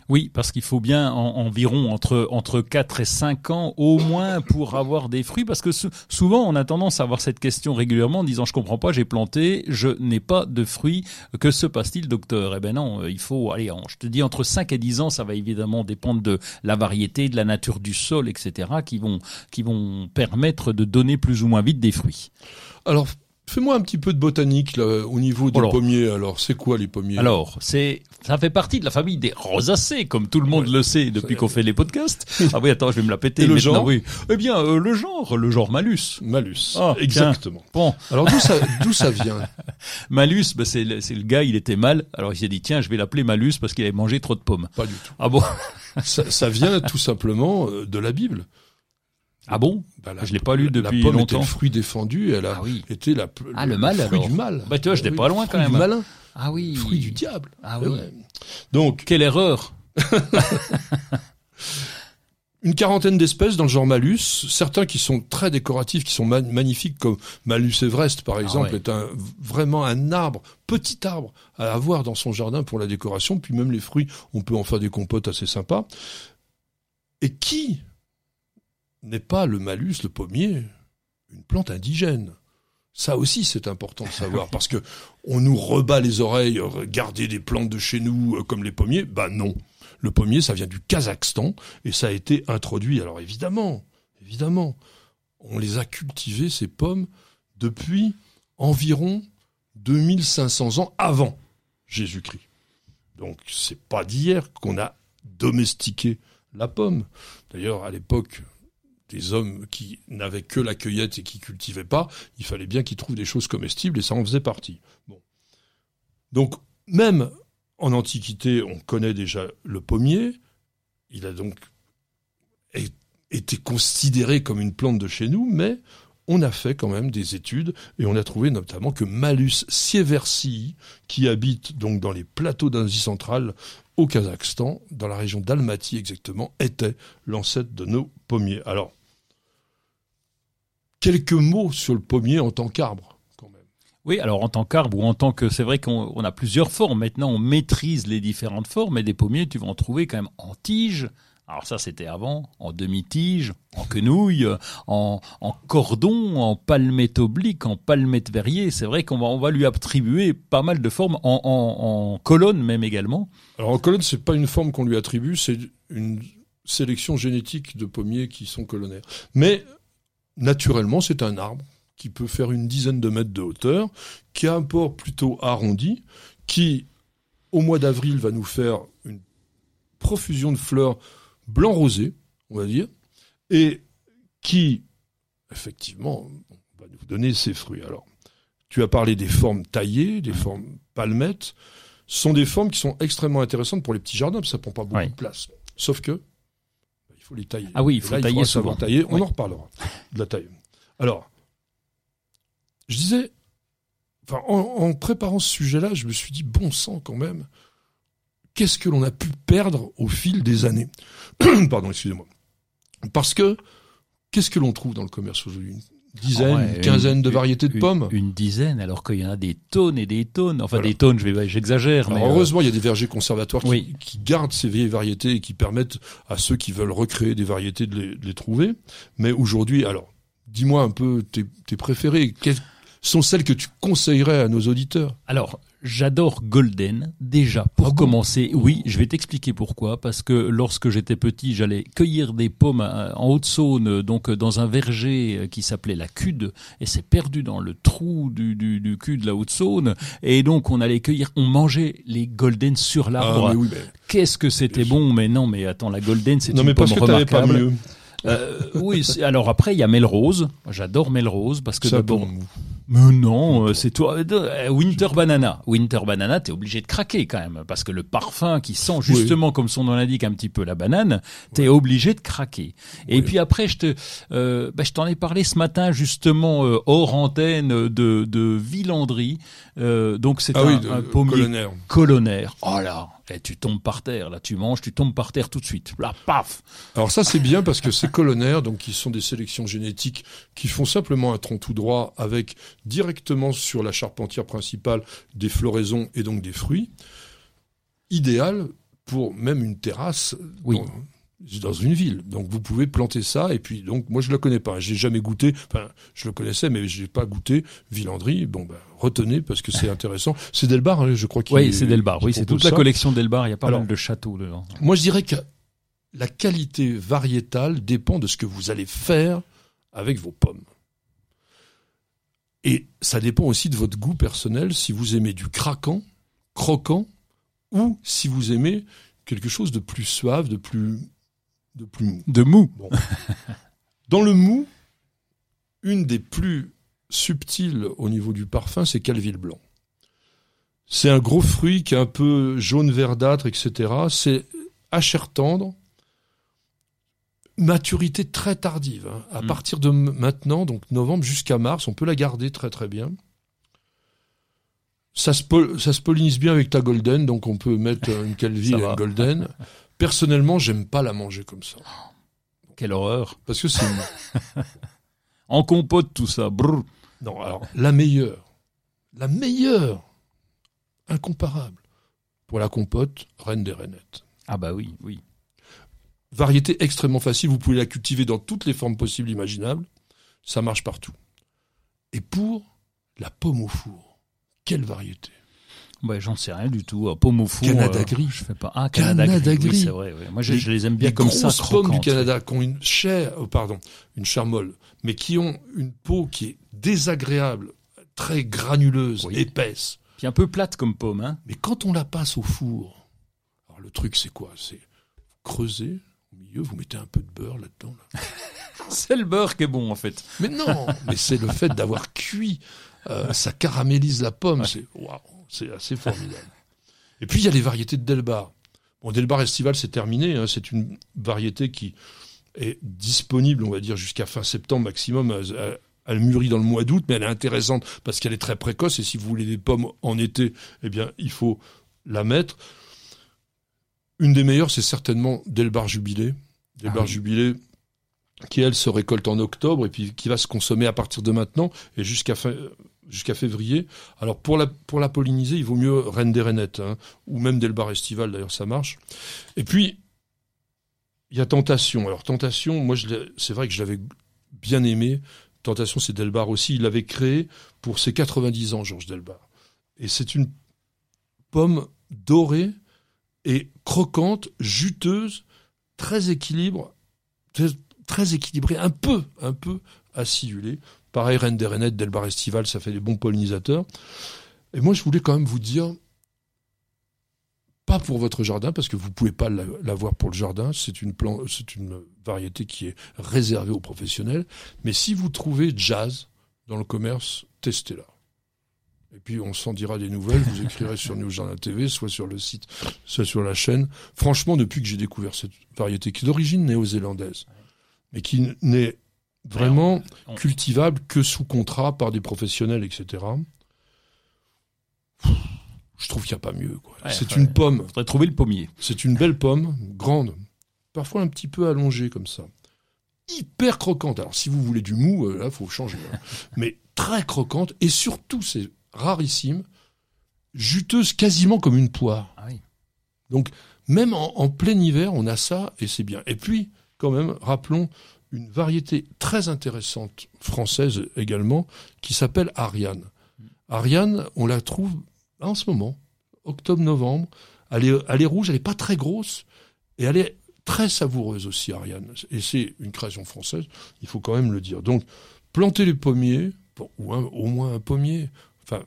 Oui, parce qu'il faut bien en- environ entre entre 4 et 5 ans au moins pour avoir des fruits parce que sou- souvent on a tendance à avoir cette question régulièrement en disant je comprends pas, j'ai planté, je n'ai pas de fruits, que se passe-t-il docteur? Eh ben non, euh, il faut aller en- je te dis entre 5 et 10 ans, ça va évidemment dépendre de la variété, de la nature du sol, etc. qui vont qui vont permettre de donner plus ou moins vite des fruits. Alors, Fais-moi un petit peu de botanique là, au niveau des Alors. pommiers. Alors, c'est quoi les pommiers? Alors, c'est, ça fait partie de la famille des rosacées, comme tout le monde le sait depuis qu'on fait les podcasts. Ah oui, attends, je vais me la péter. Et le maintenant, genre oui. Eh bien, euh, le genre, le genre malus. Malus. Ah, Exactement. Bon, Alors d'où ça, d'où ça vient? Malus, bah, c'est le, c'est le gars, il était mal. Alors il s'est dit, tiens, je vais l'appeler malus parce qu'il avait mangé trop de pommes. Pas du tout. Ah bon? Ça, ça vient tout simplement euh, de la Bible. Ah bon? Bah, Je l'ai pas lu depuis La pomme longtemps. était le fruit défendu. Elle a Ah oui. été la, Ah, le mal, fruit alors. du mal. Bah, tu vois, j'étais Oui, pas loin, fruit quand du même. malin, Ah oui. fruit du diable. Ah oui. ouais. Donc, Quelle erreur. une quarantaine d'espèces dans le genre Malus, certains qui sont très décoratifs, qui sont ma- magnifiques, comme Malus Everest par exemple, Ah ouais. est un, vraiment un arbre, petit arbre à avoir dans son jardin pour la décoration, puis même les fruits, on peut en faire des compotes assez sympas. Et qui n'est pas le Malus, le pommier, une plante indigène ça aussi, c'est important de savoir parce que on nous rebat les oreilles, euh, garder des plantes de chez nous euh, comme les pommiers. Bah non, le pommier, ça vient du Kazakhstan et ça a été introduit. Alors évidemment, évidemment, on les a cultivés ces pommes depuis environ 2500 ans avant Jésus-Christ. Donc c'est pas d'hier qu'on a domestiqué la pomme. D'ailleurs, à l'époque des hommes qui n'avaient que la cueillette et qui cultivaient pas, il fallait bien qu'ils trouvent des choses comestibles et ça en faisait partie. Bon. Donc, même en Antiquité, on connaît déjà le pommier. Il a donc été considéré comme une plante de chez nous, mais on a fait quand même des études et on a trouvé notamment que Malus sieversii, qui habite donc dans les plateaux d'Asie centrale au Kazakhstan, dans la région d'Almaty exactement, était l'ancêtre de nos pommiers. Alors, quelques mots sur le pommier en tant qu'arbre, quand même. Oui, alors en tant qu'arbre ou en tant que, c'est vrai qu'on on a plusieurs formes. Maintenant, on maîtrise les différentes formes, mais des pommiers, tu vas en trouver quand même en tige. Alors ça, c'était avant, en demi-tige, en quenouille, en, en cordon, en palmette oblique, en palmette verrier. C'est vrai qu'on va, on va lui attribuer pas mal de formes, en, en, en colonne même également. Alors en colonne, c'est pas une forme qu'on lui attribue, c'est une sélection génétique de pommiers qui sont colonnaires. Mais naturellement, c'est un arbre qui peut faire une dizaine de mètres de hauteur, qui a un port plutôt arrondi, qui au mois d'avril va nous faire une profusion de fleurs blanc rosé, on va dire, et qui effectivement va nous donner ses fruits. Alors, tu as parlé des formes taillées, des formes palmettes ce sont des formes qui sont extrêmement intéressantes pour les petits jardins, parce que ça prend pas beaucoup Oui. de place. Sauf que il faut les tailler. Ah oui, il faut là, tailler souvent. On Oui. en reparlera de la taille. Alors, je disais, enfin, en, en préparant ce sujet-là, je me suis dit bon sang quand même. Qu'est-ce que l'on a pu perdre au fil des années? Pardon, excusez-moi. Parce que qu'est-ce que l'on trouve dans le commerce aujourd'hui? Dizaine, Ah ouais, une quinzaine de variétés de une- pommes. Une dizaine, alors qu'il y en a des tonnes et des tonnes. Enfin, Voilà. des tonnes, je vais, j'exagère, mais euh, heureusement, il y a des vergers conservatoires qui, Oui. qui gardent ces vieilles variétés et qui permettent à ceux qui veulent recréer des variétés de les, de les trouver. Mais aujourd'hui, alors, dis-moi un peu tes, tes préférées. Quelles sont celles que tu conseillerais à nos auditeurs? Alors, j'adore Golden, déjà, pour Ah bon commencer. Oui, je vais t'expliquer pourquoi. Parce que lorsque j'étais petit, j'allais cueillir des pommes euh, en Haute-Saône, donc euh, dans un verger euh, qui s'appelait la Cude, et c'est perdu dans le trou du, du, du cul de la Haute-Saône. Et donc, on allait cueillir, on mangeait les Golden sur l'arbre. Ah, oui. Qu'est-ce que c'était bon Mais non, mais attends, la Golden, c'est une mais pomme parce que t'avais pas remarquable. mieux. Euh, oui, c'est- alors après, il y a Melrose. J'adore Melrose parce que d'abord... Mais non, euh, c'est toi. euh, Winter Banana. Winter Banana, t'es obligé de craquer quand même, parce que le parfum qui sent justement, comme son nom l'indique, un petit peu la banane, t'es obligé de craquer. Et puis après, je te, euh, bah, je t'en ai parlé ce matin justement euh, hors antenne de de Villandry. Euh, donc c'est Ah un, un pommier colonnaire. colonnaire. Oh là, et tu tombes par terre. Là, tu manges, tu tombes par terre tout de suite. Là, paf. Alors ça c'est bien parce que ces colonnaires, donc qui sont des sélections génétiques qui font simplement un tronc tout droit avec directement sur la charpentière principale des floraisons et donc des fruits, idéal pour même une terrasse Oui. Dans une ville. Donc vous pouvez planter ça et puis donc moi je le connais pas, j'ai jamais goûté. Enfin je le connaissais mais j'ai pas goûté Villandry. Bon ben retenez parce que c'est intéressant. C'est Delbar, hein, je crois. qui- Oui, c'est Delbar. Oui, c'est toute la collection Delbar. Il y a pas Alors, mal de châteaux dedans. Moi, je dirais que la qualité variétale dépend de ce que vous allez faire avec vos pommes. Et ça dépend aussi de votre goût personnel, si vous aimez du craquant, croquant, ou si vous aimez quelque chose de plus suave, de plus, de plus mou. De mou. Bon. Dans le mou, une des plus subtiles au niveau du parfum, c'est Calville blanc. C'est un gros fruit qui est un peu jaune verdâtre, etc. C'est à chair tendre, maturité très tardive. hein. À Mm. partir de maintenant, donc novembre jusqu'à mars, on peut la garder très très bien. Ça se, ça se pollinise bien avec ta golden, donc on peut mettre une Calville et une golden. Personnellement, j'aime pas la manger comme ça. Quelle horreur. Parce que c'est En compote, tout ça. Brrr. Non, alors, la meilleure, la meilleure, incomparable, pour la compote, Reine des Rainettes. Ah bah oui, oui. Variété extrêmement facile, vous pouvez la cultiver dans toutes les formes possibles imaginables, ça marche partout. Et pour la pomme au four, quelle variété Ouais, j'en sais rien du tout. Ah, Pomme au four. Canada euh, gris. Je fais pas. Ah, Canada, Canada gris. oui, c'est vrai. ouais. Moi, je, Les- je les aime bien les comme ça. grosses pommes du. Canada qui ont une chair, oh, pardon, une chair molle, mais qui ont une peau qui est désagréable, très granuleuse, Oui. épaisse. Puis un peu plate comme pomme, hein. Mais quand on la passe au four, alors le truc c'est quoi? C'est vous creusez au milieu, vous mettez un peu de beurre là-dedans. là. C'est le beurre qui est bon, en fait. Mais non, mais c'est le fait d'avoir cuit, euh, ça caramélise la pomme, c'est waouh, c'est assez formidable. Et puis il y a les variétés de Delbar. Bon, Delbar estival c'est terminé, hein, c'est une variété qui est disponible, on va dire jusqu'à fin septembre maximum. Elle, mûrit dans le mois d'août, mais elle est intéressante parce qu'elle est très précoce. Et si vous voulez des pommes en été, eh bien, il faut la mettre. Une des meilleures, c'est certainement Delbar Jubilé. Delbar Ah oui. Jubilé, qui elle se récolte en octobre et puis qui va se consommer à partir de maintenant et jusqu'à fin, jusqu'à février. Alors pour la pour la polliniser, il vaut mieux Reine des Rainettes hein, ou même Delbar Estival d'ailleurs ça marche. Et puis il y a Tentation. Alors Tentation, moi c'est vrai que je l'avais bien aimé. Tentation c'est Delbar aussi, il l'avait créé pour ses 90 ans Georges Delbar. Et c'est une pomme dorée et croquante, juteuse, très équilibre, très équilibrée, un peu, un peu acidulée. Pareil, Reine des Rainettes, Delbar Estival, ça fait des bons pollinisateurs. Et moi, je voulais quand même vous dire, pas pour votre jardin, parce que vous pouvez pas la- l'avoir pour le jardin, c'est une, une variété qui est réservée aux professionnels, mais si vous trouvez jazz dans le commerce, testez-la. Et puis on s'en dira des nouvelles, vous écrirez sur News Jardin TV, soit sur le site, soit sur la chaîne. Franchement, depuis que j'ai découvert cette variété, qui est d'origine néo-zélandaise, mais qui n'est vraiment on- cultivable que sous contrat par des professionnels, etc. Je trouve qu'il n'y a pas mieux. Ouais, c'est ouais. une pomme, Faudrait trouver le pommier. c'est une belle pomme, grande, parfois un petit peu allongée comme ça. Hyper croquante. Alors si vous voulez du mou, euh, là, faut changer. hein. Mais très croquante et surtout, c'est rarissime, juteuse quasiment comme une poire. Ah oui. Donc, même en, en plein hiver, on a ça et c'est bien. Et puis, quand même, rappelons une variété très intéressante française également qui s'appelle Ariane. Ariane, on la trouve en ce moment, octobre-novembre. Elle est, elle est rouge, elle n'est pas très grosse et elle est très savoureuse aussi, Ariane. Et c'est une création française, il faut quand même le dire. Donc, plantez les pommiers, ou au moins un pommier. Enfin,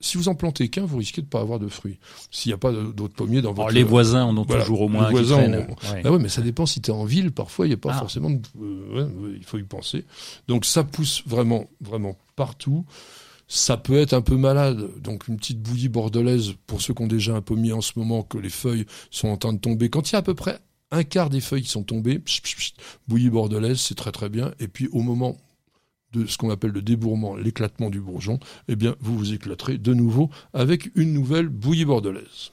si vous en plantez qu'un, vous risquez de ne pas avoir de fruits. S'il n'y a pas d'autres pommiers dans Alors, votre... les voisins en ont Voilà, toujours au les moins un qui voisins Ouais. Ah ouais, mais ça dépend si tu es en ville. Parfois, il n'y a pas Ah. forcément. de- euh, ouais, il faut y penser. Donc, ça pousse vraiment, vraiment partout. Ça peut être un peu malade. Donc, une petite bouillie bordelaise pour ceux qui ont déjà un pommier en ce moment, que les feuilles sont en train de tomber. Quand il y a à peu près un quart des feuilles qui sont tombées, bouillie bordelaise, c'est très très bien. Et puis, au moment de ce qu'on appelle le débourrement, l'éclatement du bourgeon, eh bien, vous vous éclaterez de nouveau avec une nouvelle bouillie bordelaise.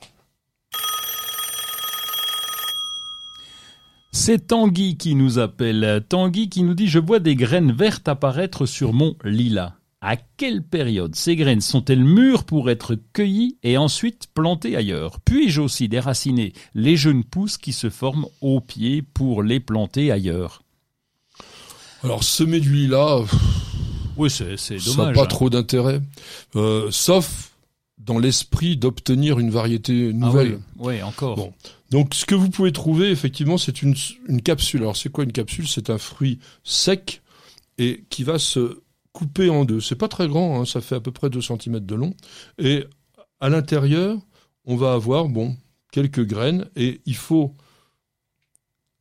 C'est Tanguy qui nous appelle. Tanguy qui nous dit Je vois des graines vertes apparaître sur mon lilas. À quelle période ces graines sont-elles mûres pour être cueillies et ensuite plantées ailleurs? Puis-je aussi déraciner les jeunes pousses qui se forment au pied pour les planter ailleurs? Alors, semer du lilas, Oui, c'est c'est Ça n'a dommage. pas hein. trop d'intérêt. Euh, sauf dans l'esprit d'obtenir une variété Ah nouvelle. oui, oui, encore. Bon. Donc, ce que vous pouvez trouver, effectivement, c'est une, une capsule. Alors, c'est quoi une capsule? C'est un fruit sec et qui va se coupé en deux. C'est pas très grand, hein, ça fait à peu près 2 cm de long. Et à l'intérieur, on va avoir bon quelques graines et il faut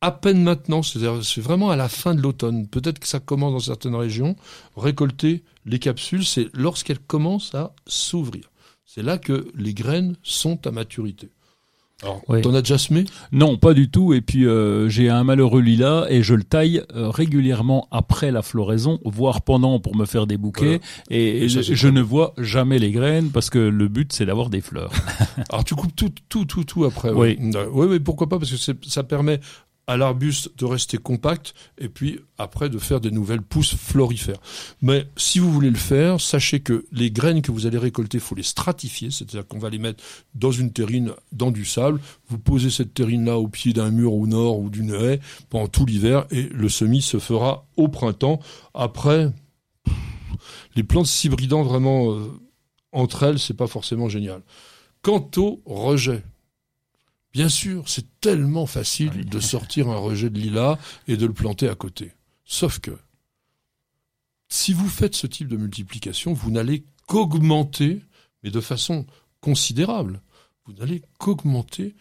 à peine maintenant, c'est-à-dire c'est vraiment à la fin de l'automne, peut-être que ça commence dans certaines régions, récolter les capsules, c'est lorsqu'elles commencent à s'ouvrir. C'est là que les graines sont à maturité. Alors, Oui. t'en as déjà semé? Non, pas du tout. Et puis euh, j'ai un malheureux lilas et je le taille euh, régulièrement après la floraison, voire pendant pour me faire des bouquets. Et, Et ça, c'est je ne vois jamais les graines parce que le but c'est d'avoir des fleurs. Alors tu coupes tout, tout, tout, tout après. Oui. Oui, oui, oui, pourquoi pas Parce que ça permet à l'arbuste de rester compact et puis après de faire des nouvelles pousses florifères. Mais si vous voulez le faire, sachez que les graines que vous allez récolter, faut les stratifier, c'est-à-dire qu'on va les mettre dans une terrine, dans du sable. Vous posez cette terrine-là au pied d'un mur au nord ou d'une haie pendant tout l'hiver et le semis se fera au printemps. Après, les plantes s'hybridant vraiment euh, entre elles, c'est pas forcément génial. Quant au rejet, bien sûr, c'est tellement facile Oui. de sortir un rejet de lilas et de le planter à côté. Sauf que, si vous faites ce type de multiplication, vous n'allez qu'augmenter, mais de façon considérable, vous n'allez qu'augmenter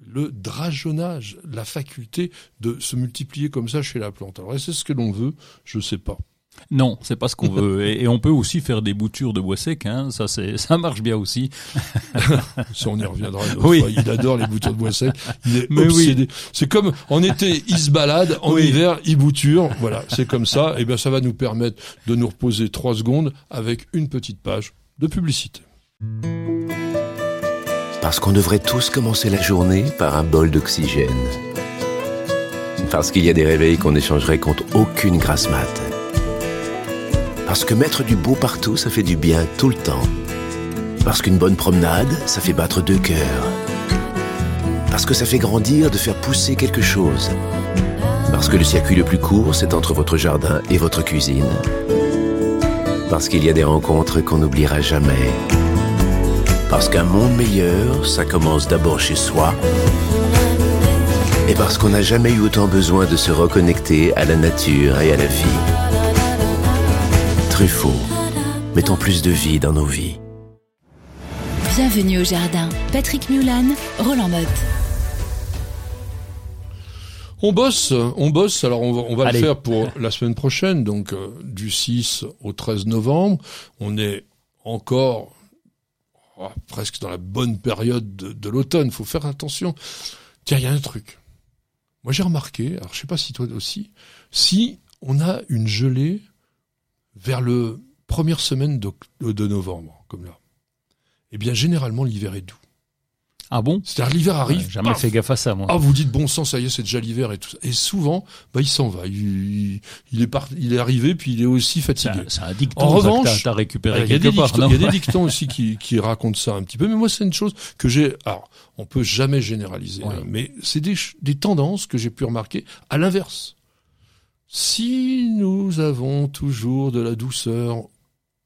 le drageonnage, la faculté de se multiplier comme ça chez la plante. Alors, est-ce que c'est ce que l'on veut? Je sais pas. Non, c'est pas ce qu'on veut. Et, et on peut aussi faire des boutures de bois sec. Hein. Ça, c'est, ça marche bien aussi. Ça, on y reviendra une autre Oui. fois. Il adore les boutures de bois sec. Il est Mais oui. C'est comme, en été, il se balade. En Oui. hiver, il bouture. Voilà. C'est comme ça. Et bien, ça va nous permettre de nous reposer trois secondes avec une petite page de publicité. Parce qu'on devrait tous commencer la journée par un bol d'oxygène. Parce qu'il y a des réveils qu'on échangerait contre aucune grasse mat. Parce que mettre du beau partout, ça fait du bien tout le temps. Parce qu'une bonne promenade, ça fait battre deux cœurs. Parce que ça fait grandir de faire pousser quelque chose. Parce que le circuit le plus court, c'est entre votre jardin et votre cuisine. Parce qu'il y a des rencontres qu'on n'oubliera jamais. Parce qu'un monde meilleur, ça commence d'abord chez soi. Et parce qu'on n'a jamais eu autant besoin de se reconnecter à la nature et à la vie. Truffaut, mettons plus de vie dans nos vies. Bienvenue au jardin. Patrick Mulan, Roland Motte. On bosse, on bosse. Alors, on va, on va le faire pour la semaine prochaine. Donc, euh, du 6 au 13 novembre. On est encore oh, presque dans la bonne période de, de l'automne. faut faire attention. Tiens, il y a un truc. Moi, j'ai remarqué, alors je sais pas si toi aussi, si on a une gelée vers le première semaine de novembre, comme là, eh bien, généralement, l'hiver est doux. Ah bon? C'est-à-dire, l'hiver Ouais, arrive. Jamais paf, fait gaffe à ça, moi. ah, vous dites bon sang, ça y est, c'est déjà l'hiver et tout ça. Et souvent, bah, il s'en va. Il, est part, il est arrivé, puis il est aussi fatigué. c'est un dicton En revanche, t'as- récupéré il y a des quelque part, dictons, non il y a des dictons aussi qui, qui racontent ça un petit peu. Mais moi, c'est une chose que j'ai. Alors, on peut jamais généraliser, Ouais. hein, mais c'est des tendances que j'ai pu remarquer à l'inverse. Si nous avons toujours de la douceur,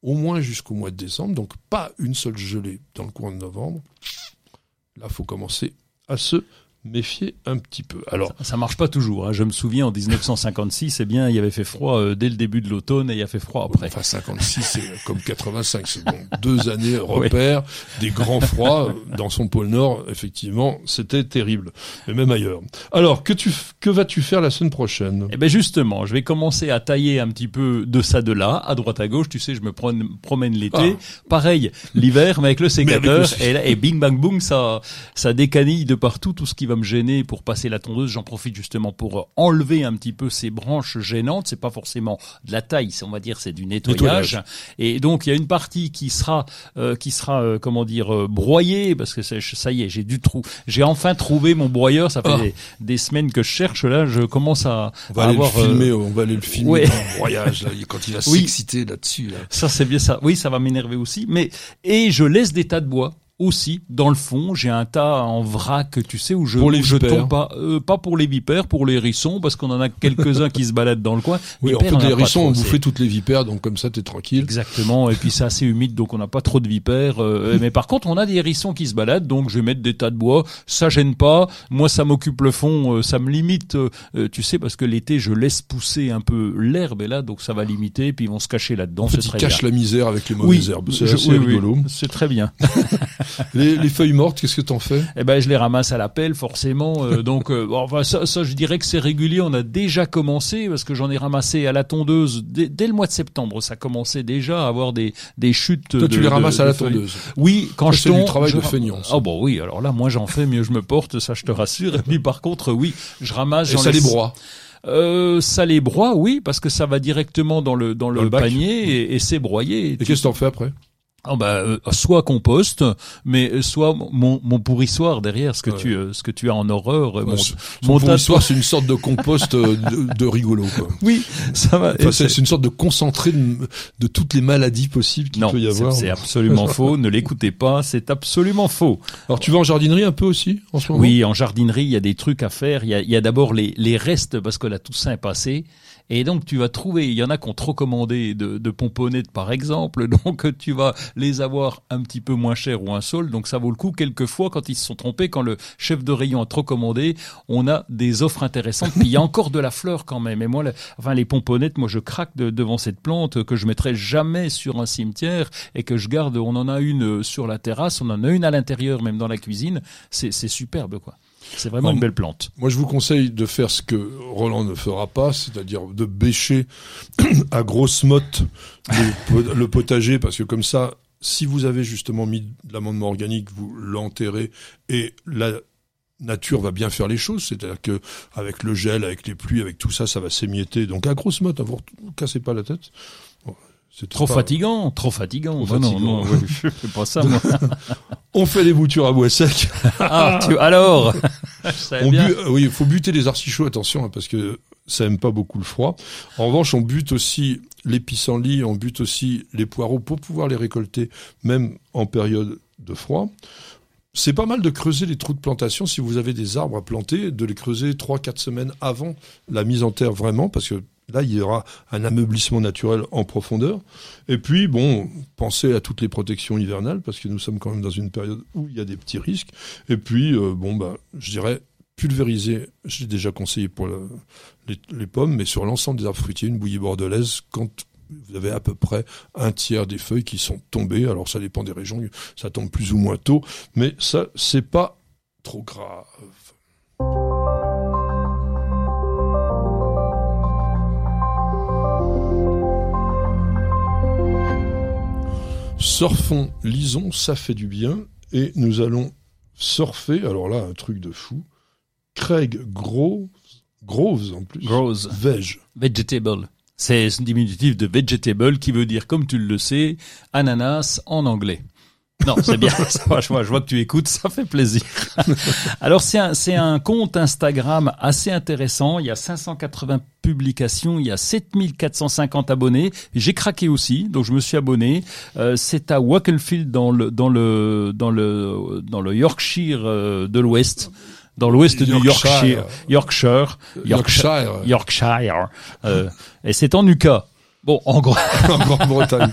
au moins jusqu'au mois de décembre, donc pas une seule gelée dans le coin de novembre, là, faut commencer à se méfier un petit peu. Alors, Ça marche pas toujours. Hein. Je me souviens en 1956, eh bien, il y avait fait froid euh, dès le début de l'automne et il y a fait froid après. Enfin, 56, c'est comme 85. C'est bon. Deux années repères, des grands froids euh, dans son pôle Nord. Effectivement, c'était terrible. Mais même ailleurs. Alors, que tu, que vas-tu faire la semaine prochaine? Eh ben justement, je vais commencer à tailler un petit peu de ça de là, à droite à gauche. Tu sais, je me promène, promène l'été. Pareil, l'hiver, mais avec le sécateur. avec le- et, là, et bing bang boom, ça, ça décanille de partout tout ce qui va me gêner pour passer la tondeuse. J'en profite justement pour euh, enlever un petit peu ces branches gênantes. C'est pas forcément de la taille, on va dire, c'est du nettoyage. Nettoyage. Et donc il y a une partie qui sera, euh, qui sera, euh, comment dire, euh, broyée parce que ça y est, j'ai du trou. J'ai enfin trouvé mon broyeur. Ça fait Ah. des, des semaines que je cherche. Là, je commence à, On va à aller avoir. le euh, filmer. On va aller le filmer ouais. dans le broyage, là, quand il va Oui. s'exciter là-dessus. Là. Ça, c'est bien ça. Oui, ça va m'énerver aussi. Mais et je laisse des tas de bois aussi dans le fond j'ai un tas en vrac tu sais où je Pour les où je vipères. tombe pas euh, pas pour les vipères pour les hérissons parce qu'on en a quelques uns qui se baladent dans le coin Oui, en Vipères, fait, on en a les hérissons ont bouffé toutes les vipères, donc comme ça, t'es tranquille. Exactement, et puis c'est assez humide, donc on n'a pas trop de vipères. euh, mais par contre, on a des hérissons qui se baladent, donc je vais mettre des tas de bois. Ça gêne pas. Moi, ça m'occupe le fond, euh, ça me limite. tu sais, parce que l'été, je laisse pousser un peu l'herbe, et là, donc ça va limiter, puis ils vont se cacher là-dedans. En fait, ils cachent la misère avec les mauvaises Oui, herbes. C'est oui, oui, rigolo. c'est très bien. Les, les feuilles mortes, qu'est-ce que t'en fais? Eh ben, je les ramasse à la pelle, forcément. euh, donc, euh, bon, enfin, ça, ça, je dirais que c'est régulier. On a déjà commencé parce que j'en ai ramassé à la tondeuse dès, dès le mois de septembre. Ça commençait déjà à avoir des des chutes. Toi, de- tu les ramasses de- à la tondeuse. Oui, quand Ça, je c'est du tombe, travail je de feignant. Ah bon, oui. Alors là, moi, j'en fais, mieux je me porte, ça, je te rassure. Et puis, par contre, oui, je ramasse. Et ça les broie. Euh, ça les broie, oui, parce que ça va directement dans le dans le, panier et, et c'est broyé. Et qu'est-ce que t'en fais après? Ah bah, euh, soit compost, mais soit mon, mon pourrissoir derrière, ce que Ouais. tu euh, ce que tu as en horreur. euh, Ouais, mon, ce- mon Pour tas de- l'histoire, c'est une sorte de compost euh, de, de rigolo. Quoi. Oui, ça va. Enfin, c'est une sorte de concentré de, de toutes les maladies possibles qu'il peut y avoir. c'est absolument faux. Ne l'écoutez pas, c'est absolument faux. Alors, tu vas en jardinerie un peu aussi en ce moment? Oui, en jardinerie, il y a des trucs à faire. Il y a, il y a d'abord les, les restes parce que la Toussaint est passée. Et donc tu vas trouver, il y en a qui ont trop commandé de, de pomponnettes par exemple, donc tu vas les avoir un petit peu moins cher ou un sol, donc ça vaut le coup. Quelquefois, quand ils se sont trompés, quand le chef de rayon a trop commandé, on a des offres intéressantes. Puis il y a encore de la fleur quand même. Et moi, enfin les pomponnettes, moi je craque de- devant cette plante que je mettrai jamais sur un cimetière et que je garde. On en a une euh, sur la terrasse, on en a une à l'intérieur, même dans la cuisine. C'est superbe quoi. C'est vraiment une belle plante. Moi, je vous conseille de faire ce que Roland ne fera pas, c'est-à-dire de bêcher à grosse motte le, po- le potager, parce que comme ça, si vous avez justement mis de l'amendement organique, vous l'enterrez et la nature va bien faire les choses, c'est-à-dire que avec le gel, avec les pluies, avec tout ça, ça va s'émietter. Donc à grosse motte, vous vous cassez pas la tête. C'est Trop pas- fatigant, trop fatigant. Trop non, fatigant. non, ouais, je fais pas ça moi. On fait les boutures à bois sec. Ah, tu, alors On bien. bu- euh, oui, il faut buter les artichauts, attention, hein, parce que ça aime pas beaucoup le froid. En revanche, on bute aussi les pissenlits, on bute aussi les poireaux pour pouvoir les récolter, même en période de froid. C'est pas mal de creuser les trous de plantation si vous avez des arbres à planter, de les creuser 3-4 semaines avant la mise en terre vraiment, parce que là, il y aura un ameublissement naturel en profondeur. Et puis, bon, pensez à toutes les protections hivernales, parce que nous sommes quand même dans une période où il y a des petits risques. Et puis, euh, bon, bah, je dirais, pulvériser, j'ai déjà conseillé pour le- les, les pommes, mais sur l'ensemble des arbres fruitiers, une bouillie bordelaise, quand vous avez à peu près un tiers des feuilles qui sont tombées, alors ça dépend des régions, ça tombe plus ou moins tôt, mais ça, c'est pas trop grave. Surfons, lisons, ça fait du bien, et nous allons surfer, alors là, un truc de fou, Craig Groves, Groves en plus, Grows. Veg. Vegetable. C'est un diminutif de vegetable qui veut dire, comme tu le sais, ananas en anglais. Non, c'est bien. Ça va, je, vois, je vois que tu écoutes, ça fait plaisir. Alors, c'est un, c'est un compte Instagram assez intéressant. Il y a 580 publications, il y a 7450 abonnés. J'ai craqué aussi, donc je me suis abonné. Euh, c'est à Wakefield dans le dans le dans le dans le Yorkshire euh, de l'Ouest, dans l'Ouest du Yorkshire, Yorkshire, Yorkshire, Yorkshire. Euh, et c'est en UK. Bon, en gros, en Grande-Bretagne.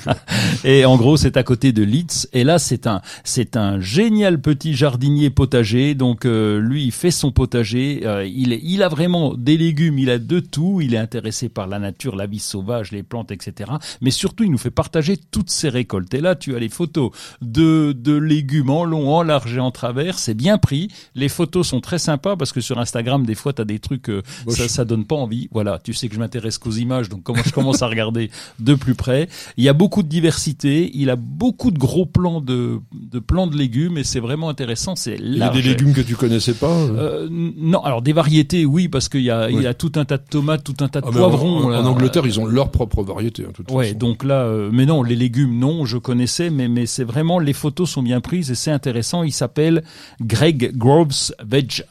et en gros, c'est à côté de Leeds. Et là, c'est un, c'est un génial petit jardinier potager. Donc, euh, lui, il fait son potager. Euh, il, est- il a vraiment des légumes, il a de tout. Il est intéressé par la nature, la vie sauvage, les plantes, etc. Mais surtout, il nous fait partager toutes ses récoltes. Et là, tu as les photos de, de légumes en long, en large et en travers. C'est bien pris. Les photos sont très sympas parce que sur Instagram, des fois, tu as des trucs, euh, ça, ça donne pas envie. Voilà, tu sais que je m'intéresse qu'aux images, donc comment je commence à regarder de plus près. Il y a beaucoup de diversité, il a beaucoup de gros plants de, de de légumes et c'est vraiment intéressant. C'est Il y a des légumes que tu connaissais pas Euh, n- non, alors des variétés, oui, parce qu'il y a, il y a tout un tas de tomates, tout un tas de Ah, en- poivrons. en, Angleterre, ils ont leur propre variété. hein, de toute Ouais, façon. donc là, euh, mais non, les légumes, non, je connaissais, mais mais c'est vraiment les photos sont bien prises et c'est intéressant. Il s'appelle Greg Groves Veg.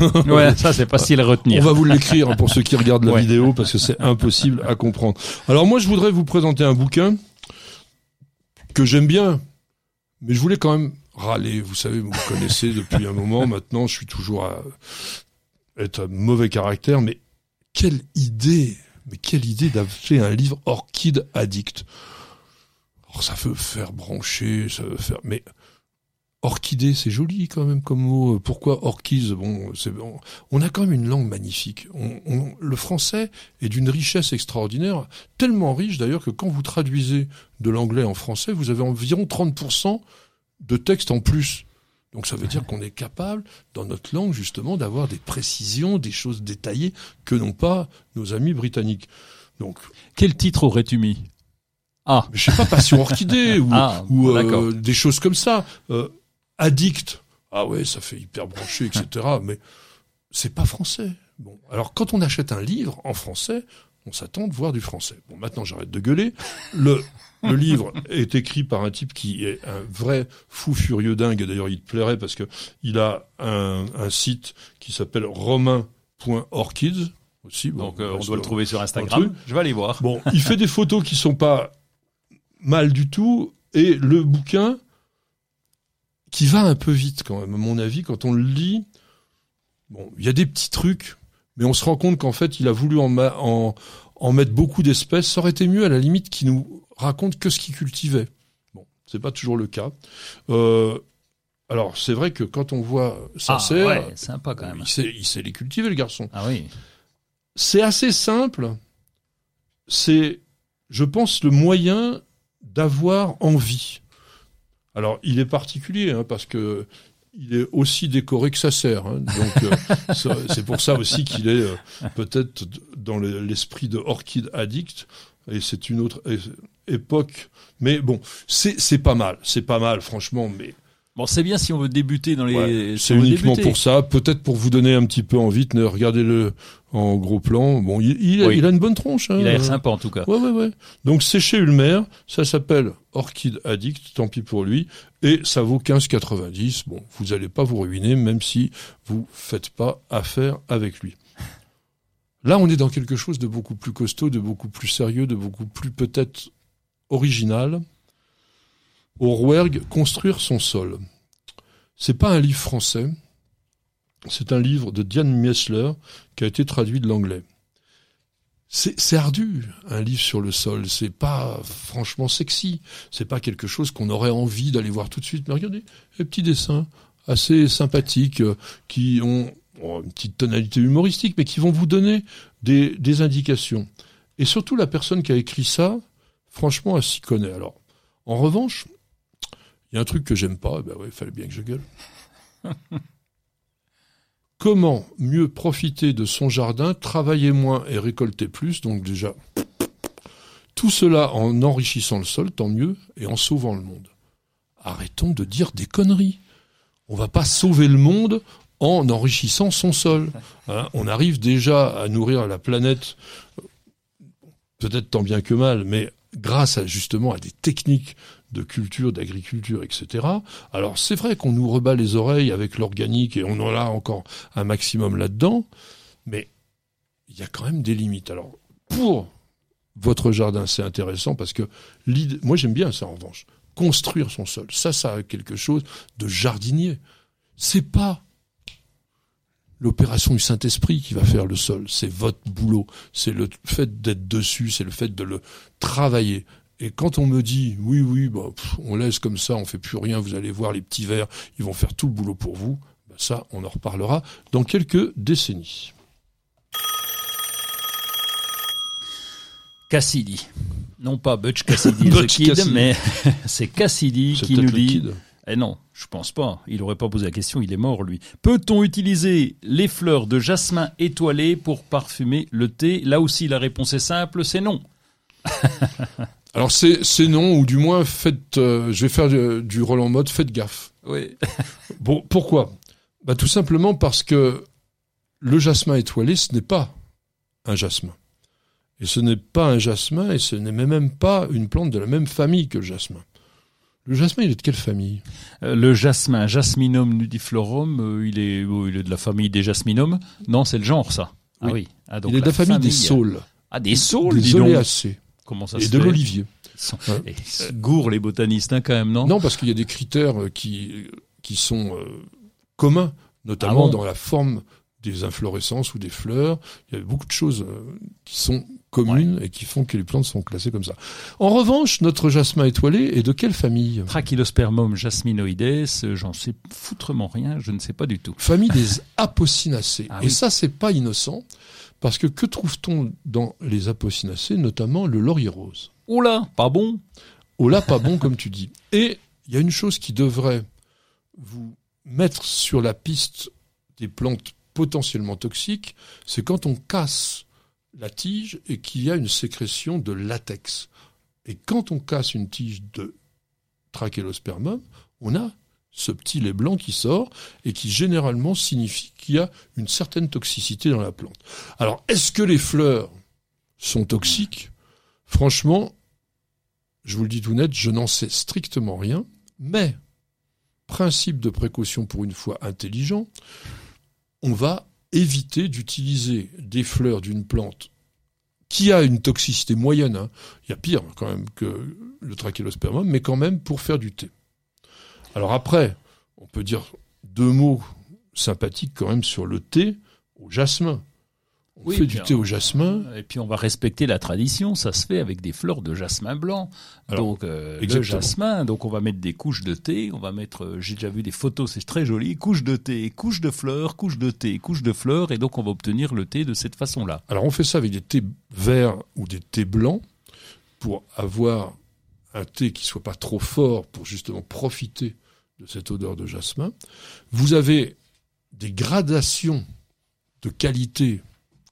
ouais, ça c'est facile à On retenir. va vous l'écrire pour ceux qui regardent la Ouais. vidéo parce que c'est impossible à comprendre. Alors moi, je voudrais vous présenter un bouquin que j'aime bien, mais je voulais quand même râler. Vous savez, vous me connaissez depuis un moment maintenant. Je suis toujours à être un mauvais caractère, mais quelle idée, mais quelle idée d'acheter un livre Orchid Addict. Alors, ça veut faire brancher, ça veut faire, mais Orchidée, c'est joli quand même comme mot. Pourquoi orchise Bon, c'est bon. On a quand même une langue magnifique. On, le français est d'une richesse extraordinaire, tellement riche d'ailleurs que quand vous traduisez de l'anglais en français, vous avez environ 30% de texte en plus. Donc ça veut dire qu'on est capable, dans notre langue justement, d'avoir des précisions, des choses détaillées que n'ont pas nos amis britanniques. Donc, quel titre aurais-tu mis? Ah, je sais pas, passion orchidée ou, ah, ou euh, des choses comme ça. Euh, addict. Ah ouais, ça fait hyper branché, etc. mais c'est pas français. Bon, alors quand on achète un livre en français, on s'attend de voir du français. Bon, maintenant j'arrête de gueuler. Le le livre est écrit par un type qui est un vrai fou furieux dingue. D'ailleurs, il te plairait parce que il a un, un site qui s'appelle romain.orchids aussi. Donc euh, on doit le trouver sur Instagram. Je vais aller voir. Bon, il fait des photos qui sont pas mal du tout et le bouquin qui va un peu vite quand même, à mon avis, quand on le lit. Bon, il y a des petits trucs, mais on se rend compte qu'en fait, il a voulu en, en, en mettre beaucoup d'espèces. Ça aurait été mieux, à la limite, qu'il nous raconte que ce qu'il cultivait. Bon, c'est pas toujours le cas. Euh, alors, c'est vrai que quand on voit ça, ah, ouais, sympa quand même. Il sait, il sait les cultiver, le garçon. Ah oui. C'est assez simple. C'est, je pense, le moyen d'avoir envie. Alors, il est particulier hein, parce que il est aussi décoré que ça sert. Hein. donc, euh, c'est pour ça aussi qu'il est euh, peut-être dans l'esprit de Orchid Addict. Et c'est une autre époque. Mais bon, c'est pas mal. C'est pas mal, franchement. Mais Bon, c'est bien si on veut débuter dans les. c'est uniquement pour ça, peut-être pour vous donner un petit peu envie. Regardez-le en gros plan. Bon, il, il, a, une bonne tronche. Hein. Il a l'air sympa en tout cas. Ouais, ouais, ouais. Donc c'est chez Ulmer, ça s'appelle Orchid Addict, tant pis pour lui, et ça vaut 15,90. Bon, vous n'allez pas vous ruiner, même si vous faites pas affaire avec lui. Là, on est dans quelque chose de beaucoup plus costaud, de beaucoup plus sérieux, de beaucoup plus peut-être original au Rouergue Construire son sol. C'est pas un livre français, c'est un livre de Diane Miesler qui a été traduit de l'anglais. C'est ardu, un livre sur le sol. C'est pas franchement sexy. C'est pas quelque chose qu'on aurait envie d'aller voir tout de suite. Mais regardez, les petits dessins assez sympathiques euh, qui ont une petite tonalité humoristique, mais qui vont vous donner des, des indications. Et surtout, la personne qui a écrit ça, franchement, elle s'y connaît. Alors, en revanche, il y a un truc que j'aime pas, ben il fallait bien que je gueule. Comment mieux profiter de son jardin, travailler moins et récolter plus, donc déjà, tout cela en enrichissant le sol, tant mieux, et en sauvant le monde. Arrêtons de dire des conneries. On va pas sauver le monde en enrichissant son sol. Hein. on arrive déjà à nourrir la planète, peut-être tant bien que mal, mais grâce justement à des techniques de culture, d'agriculture, etc. Alors c'est vrai qu'on nous rebat les oreilles avec l'organique et on en a encore un maximum là-dedans, mais il y a quand même des limites. Alors pour votre jardin, c'est intéressant parce que l'idée, moi j'aime bien ça en revanche, construire son sol. Ça, ça a quelque chose de jardinier. C'est pas l'opération du Saint-Esprit qui va faire le sol. C'est votre boulot. C'est le fait d'être dessus, c'est le fait de le travailler. Et quand on me dit oui, oui, bah, on laisse comme ça, on fait plus rien, vous allez voir les petits vers, ils vont faire tout le boulot pour vous, bah, ça, on en reparlera dans quelques décennies. Cassidy. Non pas Butch Cassidy, the Kid, mais c'est Cassidy qui nous dit. Eh non, je pense pas. Il aurait pas posé la question, il est mort lui. Peut-on utiliser les fleurs de jasmin étoilées pour parfumer le thé? Là aussi, la réponse est simple, c'est non. Alors c'est c'est non ou du moins faites. Euh, je vais faire du, du Roland mode. Faites gaffe. Oui. bon, pourquoi? Bah tout simplement parce que le jasmin étoilé, ce n'est pas un jasmin. Et ce n'est pas un jasmin, et ce n'est même pas une plante de la même famille que le jasmin. Le jasmin, il est de quelle famille? Euh, Le jasmin, Jasminum nudiflorum, euh, il, est, oh, il est de la famille des jasminums. Non, c'est le genre, ça. Ah oui. Ah, donc il est de la famille, des saules. Ah, des saules, Des oléacées. Comment ça Et de l'olivier. sont, Ouais. ils se gourent les botanistes, hein, quand même, non? Non, parce qu'il y a des critères euh, qui, qui sont euh, communs, notamment Ah bon? dans la forme des inflorescences ou des fleurs. Il y a beaucoup de choses euh, qui sont communes et qui font que les plantes sont classées comme ça. En revanche, notre jasmin étoilé est de quelle famille? Trachylospermum jasminoides, euh, j'en sais foutrement rien, je ne sais pas du tout. Famille des apocinacées. Ah et oui. ça, c'est pas innocent, parce que que trouve-t-on dans les apocinacées, notamment le laurier rose? Oh là, pas bon Oh là, pas bon, comme tu dis. Et il y a une chose qui devrait vous mettre sur la piste des plantes potentiellement toxiques, c'est quand on casse la tige et qu'il y a une sécrétion de latex. Et quand on casse une tige de trachélospermum, on a ce petit lait blanc qui sort et qui généralement signifie qu'il y a une certaine toxicité dans la plante. Alors, est-ce que les fleurs sont toxiques? Franchement, je vous le dis tout net, je n'en sais strictement rien, mais principe de précaution pour une fois intelligent, on va éviter d'utiliser des fleurs d'une plante qui a une toxicité moyenne, hein. il y a pire quand même que le trachélospermum, mais quand même pour faire du thé. Alors après, on peut dire deux mots sympathiques quand même sur le thé au jasmin. On Oui, fait du thé au jasmin, Et puis on va respecter la tradition, ça se fait avec des fleurs de jasmin blanc. Alors, donc euh, le exactement. jasmin, donc on va mettre des couches de thé, on va mettre, euh, j'ai déjà vu des photos, c'est très joli, couches de thé, couches de fleurs, couches de thé, couches de fleurs, et donc on va obtenir le thé de cette façon-là. Alors on fait ça avec des thés verts ou des thés blancs pour avoir un thé qui soit pas trop fort pour justement profiter de cette odeur de jasmin. Vous avez des gradations de qualité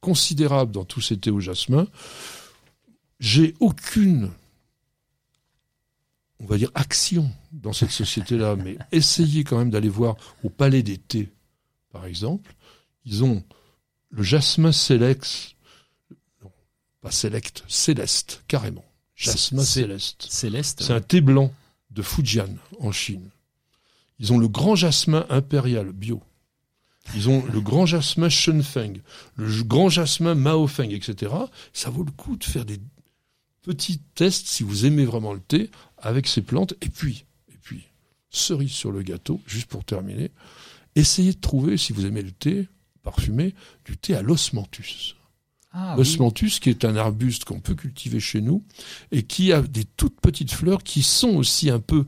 considérables dans tous ces thés au jasmin. J'ai aucune, on va dire, action dans cette société-là, mais essayez quand même d'aller voir au Palais des Thés, par exemple. Ils ont le jasmin Selex, non, pas Select, Céleste, carrément. Jasmin Céleste. Céleste. C'est un thé blanc de Fujian, en Chine. Ils ont le grand jasmin impérial bio. Ils ont le grand jasmin Shenfeng, le grand jasmin Maofeng, etc. Ça vaut le coup de faire des petits tests si vous aimez vraiment le thé avec ces plantes. Et puis, et puis, cerise sur le gâteau, juste pour terminer, essayez de trouver, si vous aimez le thé parfumé, du thé à l'osmanthus. Ah, oui. L'osmanthus, qui est un arbuste qu'on peut cultiver chez nous et qui a des toutes petites fleurs qui sont aussi un peu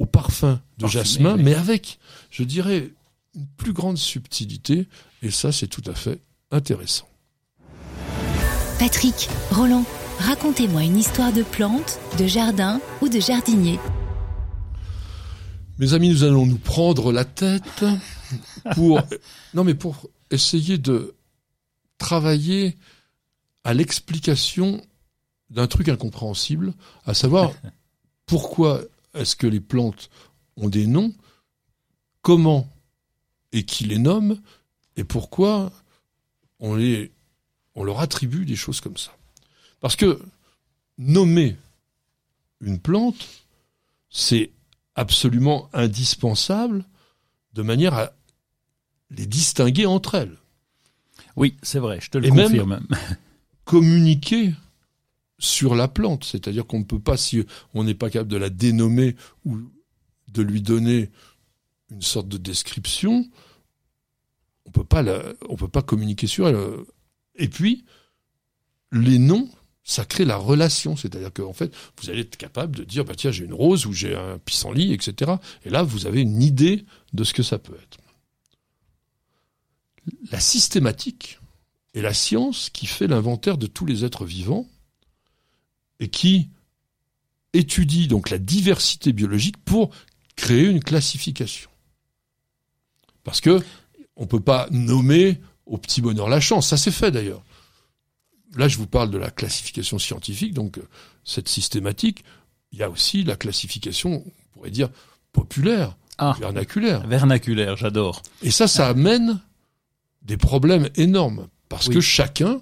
au parfum de Parfumé, jasmin, oui. mais avec, je dirais, une plus grande subtilité. Et ça, c'est tout à fait intéressant. Patrick, Roland, racontez-moi une histoire de plante, de jardin ou de jardinier. Mes amis, nous allons nous prendre la tête pour, non, mais pour essayer de travailler à l'explication d'un truc incompréhensible, à savoir pourquoi est-ce que les plantes ont des noms, comment et qui les nomme, et pourquoi on, les, on leur attribue des choses comme ça? Parce que nommer une plante, c'est absolument indispensable de manière à les distinguer entre elles. Oui, c'est vrai, je te le Et même- confirme. Communiquer sur la plante, c'est-à-dire qu'on ne peut pas, si on n'est pas capable de la dénommer ou de lui donner une sorte de description, on peut peut pas communiquer sur elle. Et puis, les noms, ça crée la relation, c'est-à-dire qu'en fait, vous allez être capable de dire, bah tiens, j'ai une rose ou j'ai un pissenlit, etc. Et là, vous avez une idée de ce que ça peut être. La systématique est la science qui fait l'inventaire de tous les êtres vivants qui étudie donc la diversité biologique pour créer une classification. Parce que on peut pas nommer au petit bonheur la chance, ça c'est fait d'ailleurs. Là, je vous parle de la classification scientifique, donc euh, cette systématique. Il y a aussi la classification, on pourrait dire populaire, Ah, vernaculaire. vernaculaire, j'adore. Et ça, ça amène des problèmes énormes. Parce Oui. que chacun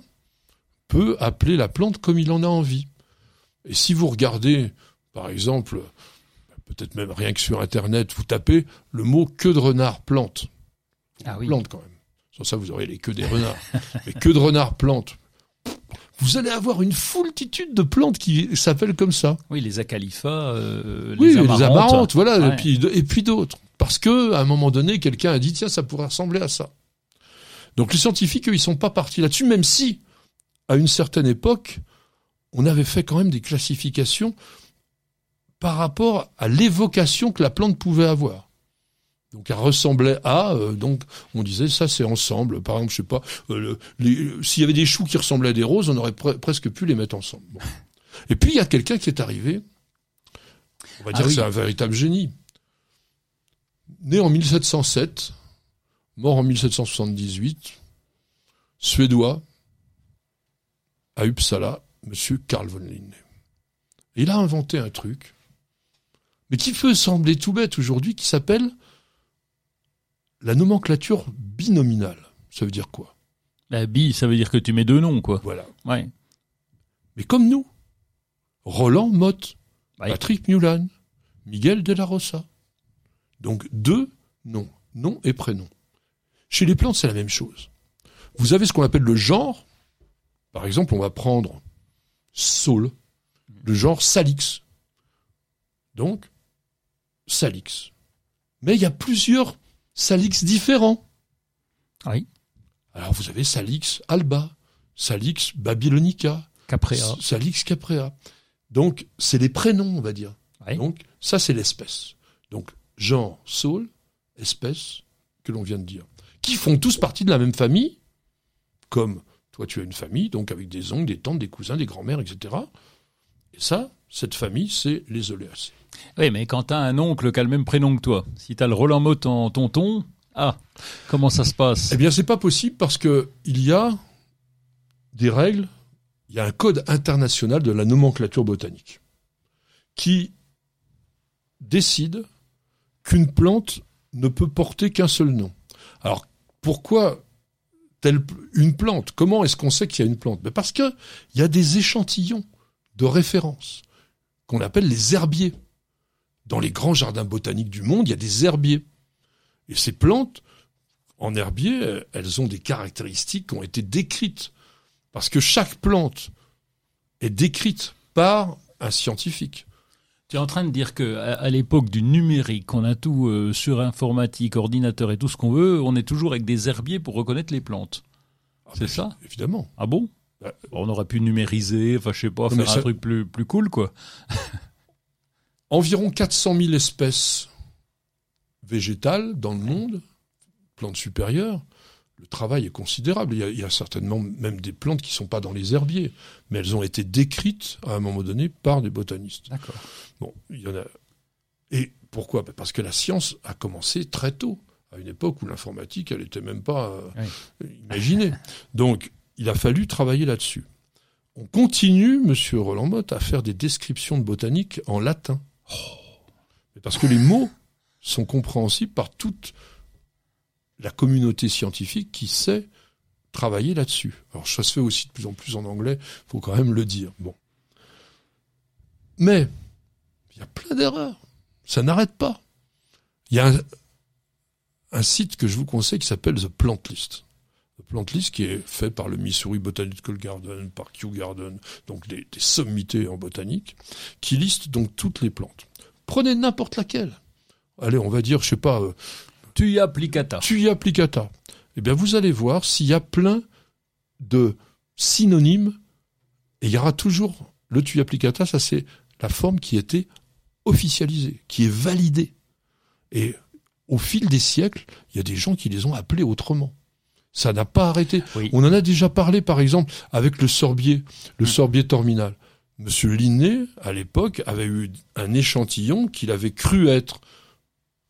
peut appeler la plante comme il en a envie. Et si vous regardez, par exemple, peut-être même rien que sur Internet, vous tapez le mot queue de renard plante. Ah oui. Plante quand même. Sans ça, vous aurez les queues des renards. Mais queue de renard plante. vous allez avoir une foultitude de plantes qui s'appellent comme ça. Oui, les acalifas, euh, Oui, les les amarantes, voilà, Ouais. et puis, et puis d'autres. Parce que, à un moment donné, quelqu'un a dit, tiens, ça pourrait ressembler à ça. Donc les scientifiques, eux, ils sont pas partis là-dessus, même si, à une certaine époque, on avait fait quand même des classifications par rapport à l'évocation que la plante pouvait avoir. Donc elle ressemblait à, euh, donc on disait ça c'est ensemble. Par exemple, je sais pas, euh, le- s'il y avait des choux qui ressemblaient à des roses, on aurait pre- presque pu les mettre ensemble. Bon. Et puis il y a quelqu'un qui est arrivé. On va Ah dire que oui. c'est un véritable génie. Né en 1707, mort en 1778, suédois, à Uppsala, Monsieur Carl von Linné. Et il a inventé un truc, mais qui peut sembler tout bête aujourd'hui, qui s'appelle la nomenclature binominale. Ça veut dire quoi? La bi, ça veut dire que tu mets deux noms, quoi. Voilà. Ouais. Mais comme nous, Roland Mott, Ouais. Patrick Mulan, Miguel de la Rosa. Donc deux noms, nom et prénom. Chez les plantes, c'est la même chose. Vous avez ce qu'on appelle le genre. Par exemple, on va prendre Saul, le genre Salix. Donc, Salix. Mais il y a plusieurs Salix différents. Oui. Alors vous avez Salix alba, Salix babylonica, Caprea. Salix caprea. Donc c'est les prénoms, on va dire. Donc ça c'est l'espèce. Donc genre, saule, espèce que l'on vient de dire, qui font tous partie de la même famille, comme toi tu as une famille, donc avec des oncles, des tantes, des cousins, des grands-mères, etc. Et ça, cette famille, c'est les oléacées. Oui, mais quand t'as un oncle qui a le même prénom que toi, si t'as le Roland Mott en tonton, ah, comment ça se passe? Eh bien, c'est pas possible parce que il y a des règles, il y a un code international de la nomenclature botanique qui décide qu'une plante ne peut porter qu'un seul nom. Alors, pourquoi telle une plante Comment est-ce qu'on sait qu'il y a une plante? Ben Parce que il y a des échantillons de référence qu'on appelle les herbiers. Dans les grands jardins botaniques du monde, il y a des herbiers. Et ces plantes, en herbier, elles ont des caractéristiques qui ont été décrites. Parce que chaque plante est décrite par un scientifique. Tu es en train de dire que à, à l'époque du numérique, on a tout euh, sur informatique, ordinateur et tout ce qu'on veut, on est toujours avec des herbiers pour reconnaître les plantes. Ah, C'est ça? Évidemment. Ah bon? Bah, On aurait pu numériser, enfin je sais pas, faire un truc plus plus cool quoi. Environ 400 000 espèces végétales dans le monde, plantes supérieures. Le travail est considérable. Il y a, il y a certainement même des plantes qui ne sont pas dans les herbiers, mais elles ont été décrites à un moment donné par des botanistes. D'accord. Bon, il y en a. Et pourquoi? Ben Parce que la science a commencé très tôt, à une époque où l'informatique, elle n'était même pas euh, imaginée. Donc, il a fallu travailler là-dessus. On continue, Monsieur Roland Motte, à faire des descriptions de botanique en latin. Mais Parce que les mots sont compréhensibles par toute la communauté scientifique qui sait travailler là-dessus. Alors, ça se fait aussi de plus en plus en anglais, faut quand même le dire. Bon. Mais, il y a plein d'erreurs. Ça n'arrête pas. Il y a un, site que je vous conseille qui s'appelle The Plant List. The Plant List qui est fait par le Missouri Botanical Garden, par Kew Garden, donc des, sommités en botanique, qui liste donc toutes les plantes. Prenez n'importe laquelle. Allez, on va dire, je sais pas, Tu y applicata. Tuya plicata. Eh bien, vous allez voir s'il y a plein de synonymes, et il y aura toujours le Tuya plicata, ça c'est la forme qui était officialisée, qui est validée. Et au fil des siècles, il y a des gens qui les ont appelés autrement. Ça n'a pas arrêté. Oui. On en a déjà parlé, par exemple, avec le sorbier, le sorbier terminal. Monsieur Linné, à l'époque, avait eu un échantillon qu'il avait cru être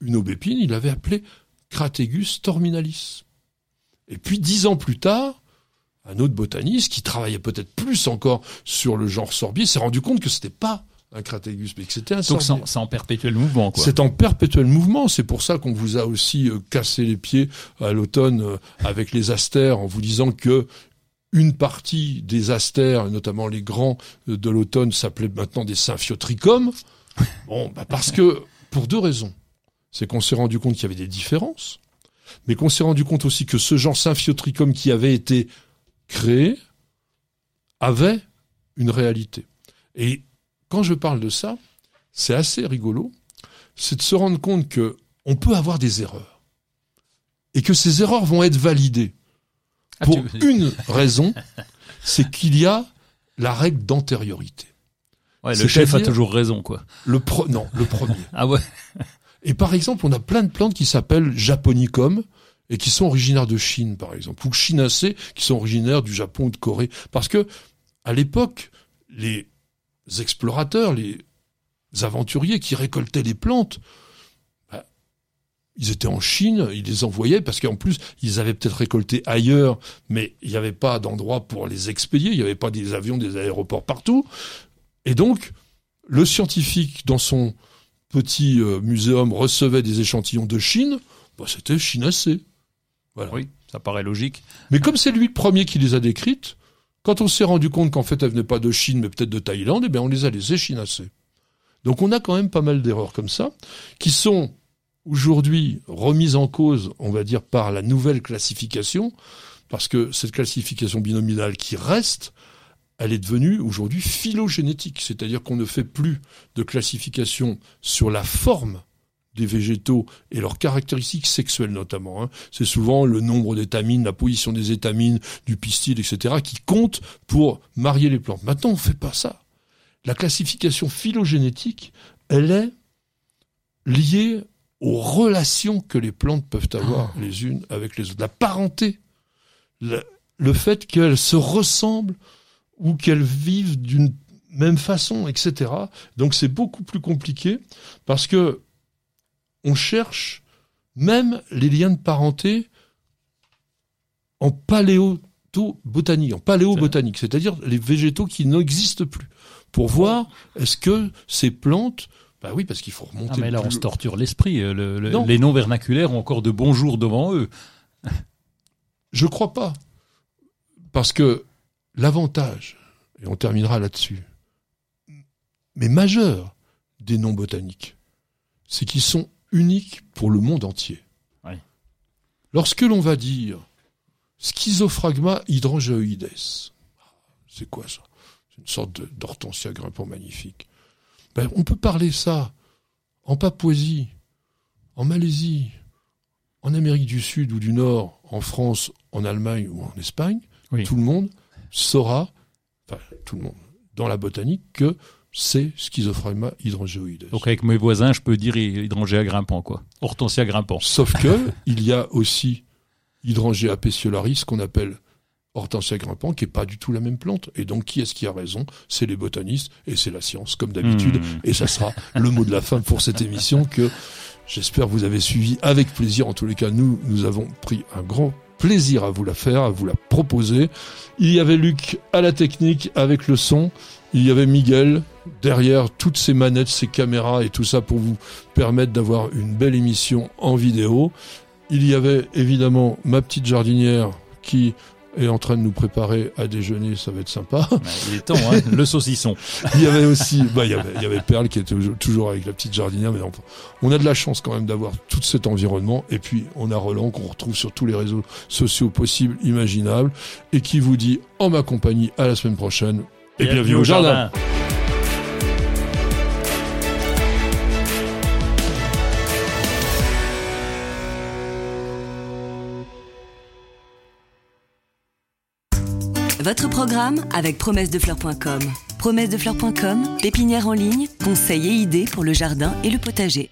une aubépine, il avait appelé Crategus torminalis. Et puis, dix ans plus tard, un autre botaniste qui travaillait peut-être plus encore sur le genre sorbier s'est rendu compte que c'était pas un Crategus, mais que c'était un Donc sorbier. c'est en- c'est en perpétuel mouvement. C'est en perpétuel mouvement. C'est pour ça qu'on vous a aussi euh, cassé les pieds à l'automne euh, avec les astères en vous disant que une partie des astères, notamment les grands euh, de l'automne, s'appelaient maintenant des symphiotrichomes. Bon, bah parce que pour deux raisons. C'est qu'on s'est rendu compte qu'il y avait des différences, mais qu'on s'est rendu compte aussi que ce genre symphiotrichome qui avait été créé avait une réalité. Et quand je parle de ça, c'est assez rigolo, c'est de se rendre compte que on peut avoir des erreurs et que ces erreurs vont être validées Ah, pour tu- une raison, c'est qu'il y a la règle d'antériorité. Ouais, le chef a toujours raison, quoi. Le pro- non, le premier. Ah ouais. Et par exemple, on a plein de plantes qui s'appellent japonicum et qui sont originaires de Chine, par exemple, ou chinacées qui sont originaires du Japon ou de Corée. Parce que, à l'époque, les explorateurs, les aventuriers qui récoltaient les plantes, bah, ils étaient en Chine, ils les envoyaient parce qu'en plus, ils avaient peut-être récolté ailleurs, mais il n'y avait pas d'endroit pour les expédier, il n'y avait pas des avions, des aéroports partout. Et donc, le scientifique, dans son petit euh, muséum, recevait des échantillons de Chine, bah, c'était chinacé. Voilà. Oui, ça paraît logique. Mais comme c'est lui le premier qui les a décrites, quand on s'est rendu compte qu'en fait elles venaient pas de Chine mais peut-être de Thaïlande, eh bien on les a laissées chinacées. Donc on a quand même pas mal d'erreurs comme ça, qui sont aujourd'hui remises en cause, on va dire, par la nouvelle classification, parce que cette classification binominale qui reste, elle est devenue aujourd'hui phylogénétique, c'est-à-dire qu'on ne fait plus de classification sur la forme des végétaux et leurs caractéristiques sexuelles notamment. hein. C'est souvent le nombre d'étamines, la position des étamines, du pistil, etc., qui compte pour marier les plantes. Maintenant, on ne fait pas ça. La classification phylogénétique, elle est liée aux relations que les plantes peuvent avoir les unes avec les autres. La parenté, le, le fait qu'elles se ressemblent ou qu'elles vivent d'une même façon, etc. Donc c'est beaucoup plus compliqué parce que on cherche même les liens de parenté en paléobotanique, en paléobotanique, c'est-à-dire les végétaux qui n'existent plus, pour voir est-ce que ces plantes, bah oui, parce qu'il faut remonter. Ah, mais là, on se torture l'esprit. euh, le- le- Non. les noms vernaculaires ont encore de bons jours devant eux. Je crois pas. Parce que l'avantage, et on terminera là-dessus, mais majeur des noms botaniques, c'est qu'ils sont uniques pour le monde entier. Lorsque l'on va dire Schizophragma hydrangeoides, c'est quoi ça? C'est une sorte d'hortensia grimpant magnifique. Ben, on peut parler ça en Papouasie, en Malaisie, en Amérique du Sud ou du Nord, en France, en Allemagne ou en Espagne, Oui. tout le monde saura, enfin tout le monde, dans la botanique, que c'est Schizophragma hydrangeoides. Donc avec mes voisins, je peux dire hydrangea grimpant, quoi. Hortensia grimpant. Sauf que il y a aussi Hydrangea peciolaris qu'on appelle Hortensia grimpant, qui est pas du tout la même plante. Et donc, qui est-ce qui a raison? C'est les botanistes et c'est la science, comme d'habitude. Hmm. Et ça sera le mot de la fin pour cette émission que j'espère vous avez suivi avec plaisir. En tous les cas, nous, nous avons pris un grand plaisir à vous la faire, à vous la proposer. Il y avait Luc à la technique avec le son. Il y avait Miguel derrière toutes ces manettes, ces caméras et tout ça pour vous permettre d'avoir une belle émission en vidéo. Il y avait évidemment ma petite jardinière qui est en train de nous préparer à déjeuner, ça va être sympa. Il est temps, hein. le saucisson. Il y avait aussi, bah, il y avait, il y avait Perle qui était toujours- toujours avec la petite jardinière, mais on, on a de la chance quand même d'avoir tout cet environnement. Et puis, on a Roland qu'on retrouve sur tous les réseaux sociaux possibles, imaginables, et qui vous dit, en ma compagnie, à la semaine prochaine, et bienvenue, au jardin. Votre programme avec promessedefleurs.com. Promessedefleurs.com, pépinière en ligne, conseils et idées pour le jardin et le potager.